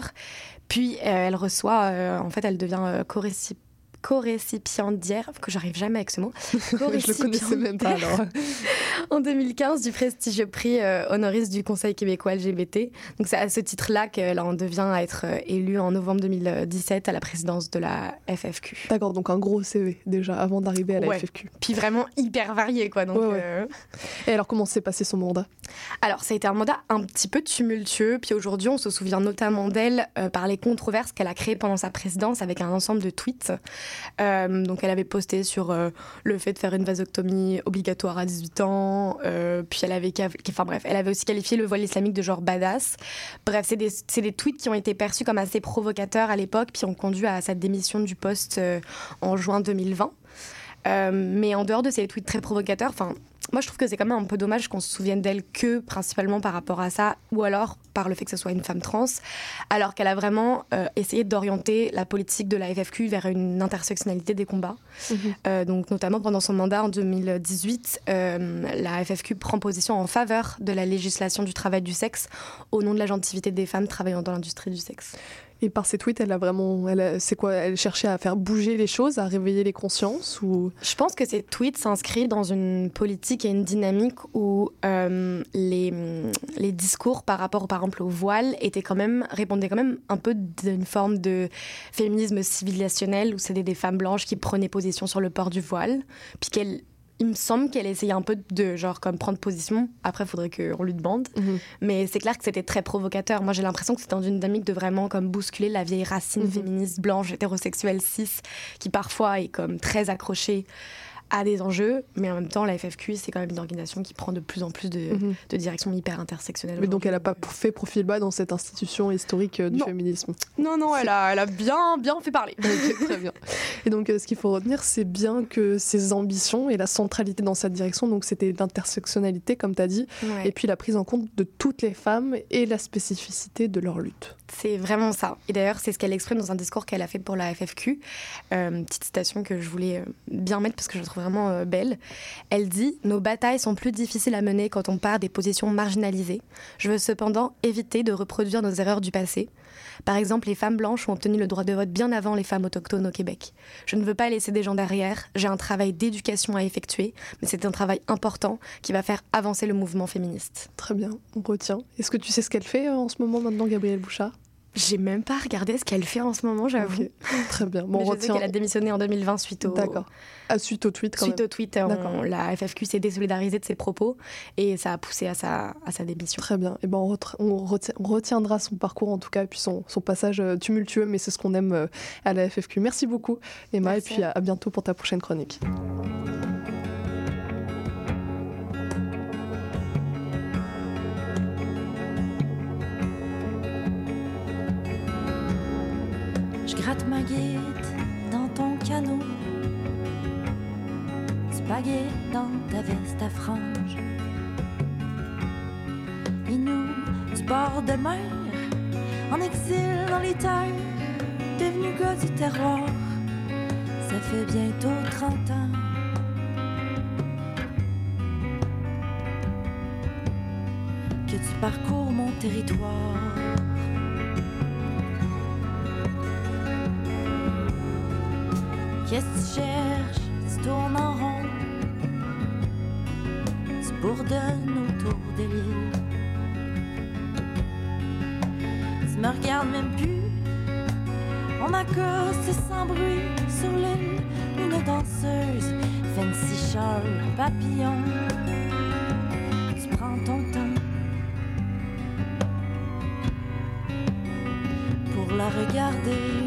Puis euh, elle reçoit, euh, en fait, elle devient euh, co-réci- co-récipiendaire, que j'arrive jamais avec ce mot, Je le connaissais même pas alors. En 2015 du prestigieux prix euh, honoris du Conseil québécois LGBT. Donc c'est à ce titre-là qu'elle en devient à être euh, élue en novembre 2017 à la présidence de la FFQ. D'accord, donc un gros CV déjà avant d'arriver à la Ouais. FFQ. Puis vraiment hyper varié quoi. Donc, Ouais, ouais. euh, Et alors comment s'est passé son mandat? Alors, ça a été un mandat un petit peu tumultueux. Puis aujourd'hui, on se souvient notamment d'elle euh, par les controverses qu'elle a créées pendant sa présidence avec un ensemble de tweets. Euh, donc, elle avait posté sur le fait de faire une vasectomie obligatoire à 18 ans. Euh, puis, elle avait, enfin bref, elle avait aussi qualifié le voile islamique de genre badass. Bref, c'est des, des tweets qui ont été perçus comme assez provocateurs à l'époque, puis ont conduit à sa démission du poste euh, en juin 2020. Euh, mais en dehors de ces tweets très provocateurs, enfin, moi je trouve que c'est quand même un peu dommage qu'on se souvienne d'elle que principalement par rapport à ça, ou alors par le fait que ce soit une femme trans, alors qu'elle a vraiment euh, essayé d'orienter la politique de la FFQ vers une intersectionnalité des combats. Euh, donc notamment pendant son mandat en 2018, euh, la FFQ prend position en faveur de la législation du travail du sexe au nom de la gentilité des femmes travaillant dans l'industrie du sexe. Et par ses tweets, elle a vraiment, c'est quoi Elle cherchait à faire bouger les choses, à réveiller les consciences ou? Je pense que ces tweets s'inscrivent dans une politique et une dynamique où euh, les, les discours par rapport, par exemple, au voile étaient quand même, répondaient quand même un peu d'une forme de féminisme civilisationnel où c'était des femmes blanches qui prenaient position sur le port du voile, puis qu'elle il me semble qu'elle essayait un peu de genre comme prendre position. Après, il faudrait qu'on lui demande. Mais c'est clair que c'était très provocateur. Moi, j'ai l'impression que c'était dans une dynamique de vraiment comme bousculer la vieille racine féministe blanche, hétérosexuelle, cis, qui parfois est comme très accrochée à des enjeux, mais en même temps, la FFQ, c'est quand même une organisation qui prend de plus en plus de, de directions hyper intersectionnelles. Mais donc elle n'a pas fait profil bas dans cette institution historique euh, du Non. féminisme. Non, non, elle a, elle a bien, bien fait parler. Très bien. Et donc, euh, ce qu'il faut retenir, c'est bien que ses ambitions et la centralité dans cette direction, donc c'était l'intersectionnalité, comme tu as dit, Ouais. et puis la prise en compte de toutes les femmes et la spécificité de leur lutte. C'est vraiment ça. Et d'ailleurs, c'est ce qu'elle exprime dans un discours qu'elle a fait pour la FFQ. Euh, petite citation que je voulais euh, bien mettre parce que je la trouve vraiment euh, belle. Elle dit Nos batailles sont plus difficiles à mener quand on part des positions marginalisées. Je veux cependant éviter de reproduire nos erreurs du passé. Par exemple, les femmes blanches ont obtenu le droit de vote bien avant les femmes autochtones au Québec. Je ne veux pas laisser des gens derrière. J'ai un travail d'éducation à effectuer, mais c'est un travail important qui va faire avancer le mouvement féministe. Très bien, on retient. Est-ce que tu sais ce qu'elle fait euh, en ce moment maintenant, Gabrielle Bouchard? J'ai même pas regardé ce qu'elle fait en ce moment, j'avoue. Très bien. Bon, Mais on je sais retient. qu'elle a démissionné en 2020 suite au. D'accord. Ah, suite au tweet, quand Suite même. au tweet, on- D'accord. la FFQ s'est désolidarisée de ses propos et ça a poussé à sa, à sa démission. Très bien. Et ben on, retra- on reti- on retiendra son parcours en tout cas, et puis son, son passage euh, tumultueux, mais c'est ce qu'on aime euh, à la FFQ. Merci beaucoup, Emma, et puis à, à bientôt pour ta prochaine chronique. Gratte ma guide dans ton canot. Spaghetti dans ta veste à franges. Et nous, du bord de mer, en exil dans les terres, devenu gars du terroir. Ça fait bientôt 30 ans. Que tu parcours mon territoire. Qu'est-ce que tu cherches? Tu tournes en rond. Tu bourdonnes autour de l'île. Tu me regardes même plus. On accoste sans bruit sur l'île. Une danseuse, fancy châle, papillon. Tu prends ton temps pour la regarder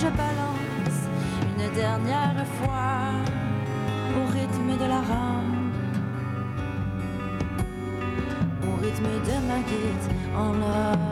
Franges balancent une dernière fois au rythme de la rame. Au rythme de ma guide en larmes.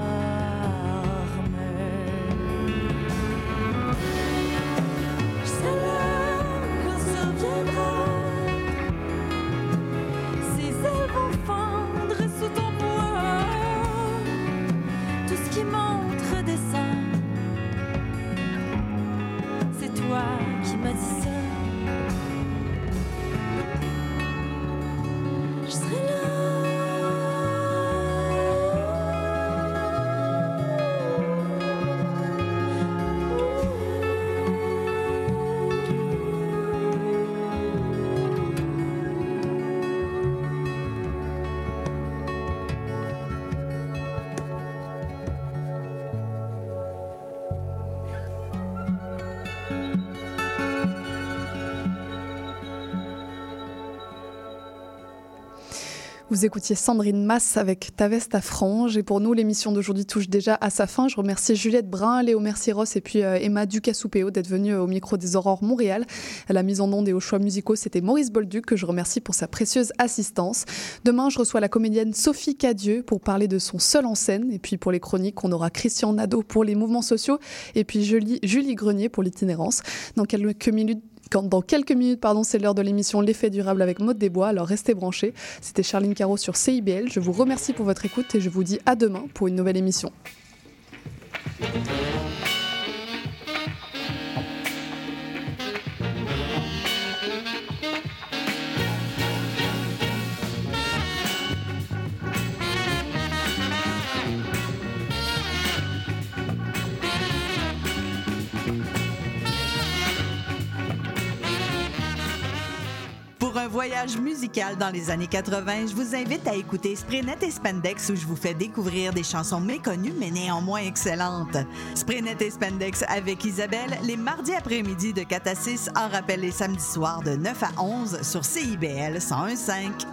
Vous écoutiez Sandrine Masse avec Ta veste à franges. Et pour nous, l'émission d'aujourd'hui touche déjà à sa fin. Je remercie Juliette Brun, Léo Mercier-Ross et puis euh, Emma Ducassoupéo d'être venus au micro des Aurores Montréal. À la mise en onde et aux choix musicaux, c'était Maurice Bolduc que je remercie pour sa précieuse assistance. Demain, je reçois la comédienne Sophie Cadieux pour parler de son seul en scène. Et puis pour les chroniques, on aura Christian Nadeau pour les mouvements sociaux et puis Julie, Julie Grenier pour l'itinérance. Dans quelques minutes, quand dans quelques minutes, pardon, c'est l'heure de l'émission L'effet durable avec Maude Desbois, alors restez branchés. C'était Charline Caro sur CIBL. Je vous remercie pour votre écoute et je vous dis à demain pour une nouvelle émission. Voyage musical dans les années 80, je vous invite à écouter Spraynet et Spandex où je vous fais découvrir des chansons méconnues mais néanmoins excellentes. Spraynet et Spandex avec Isabelle les mardis après-midi de 4 à 6 en rappel les samedis soirs de 9 à 11 sur CIBL 1015.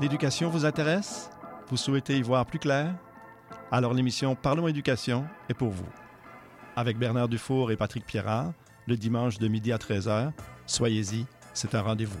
L'éducation vous intéresse? Vous souhaitez y voir plus clair? Alors l'émission Parlons éducation est pour vous. Avec Bernard Dufour et Patrick Pierrard, le dimanche de midi à 13h, soyez-y, c'est un rendez-vous.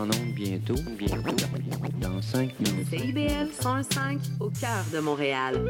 En onde bientôt, bientôt, dans 5 minutes. CIBL 105 au cœur de Montréal.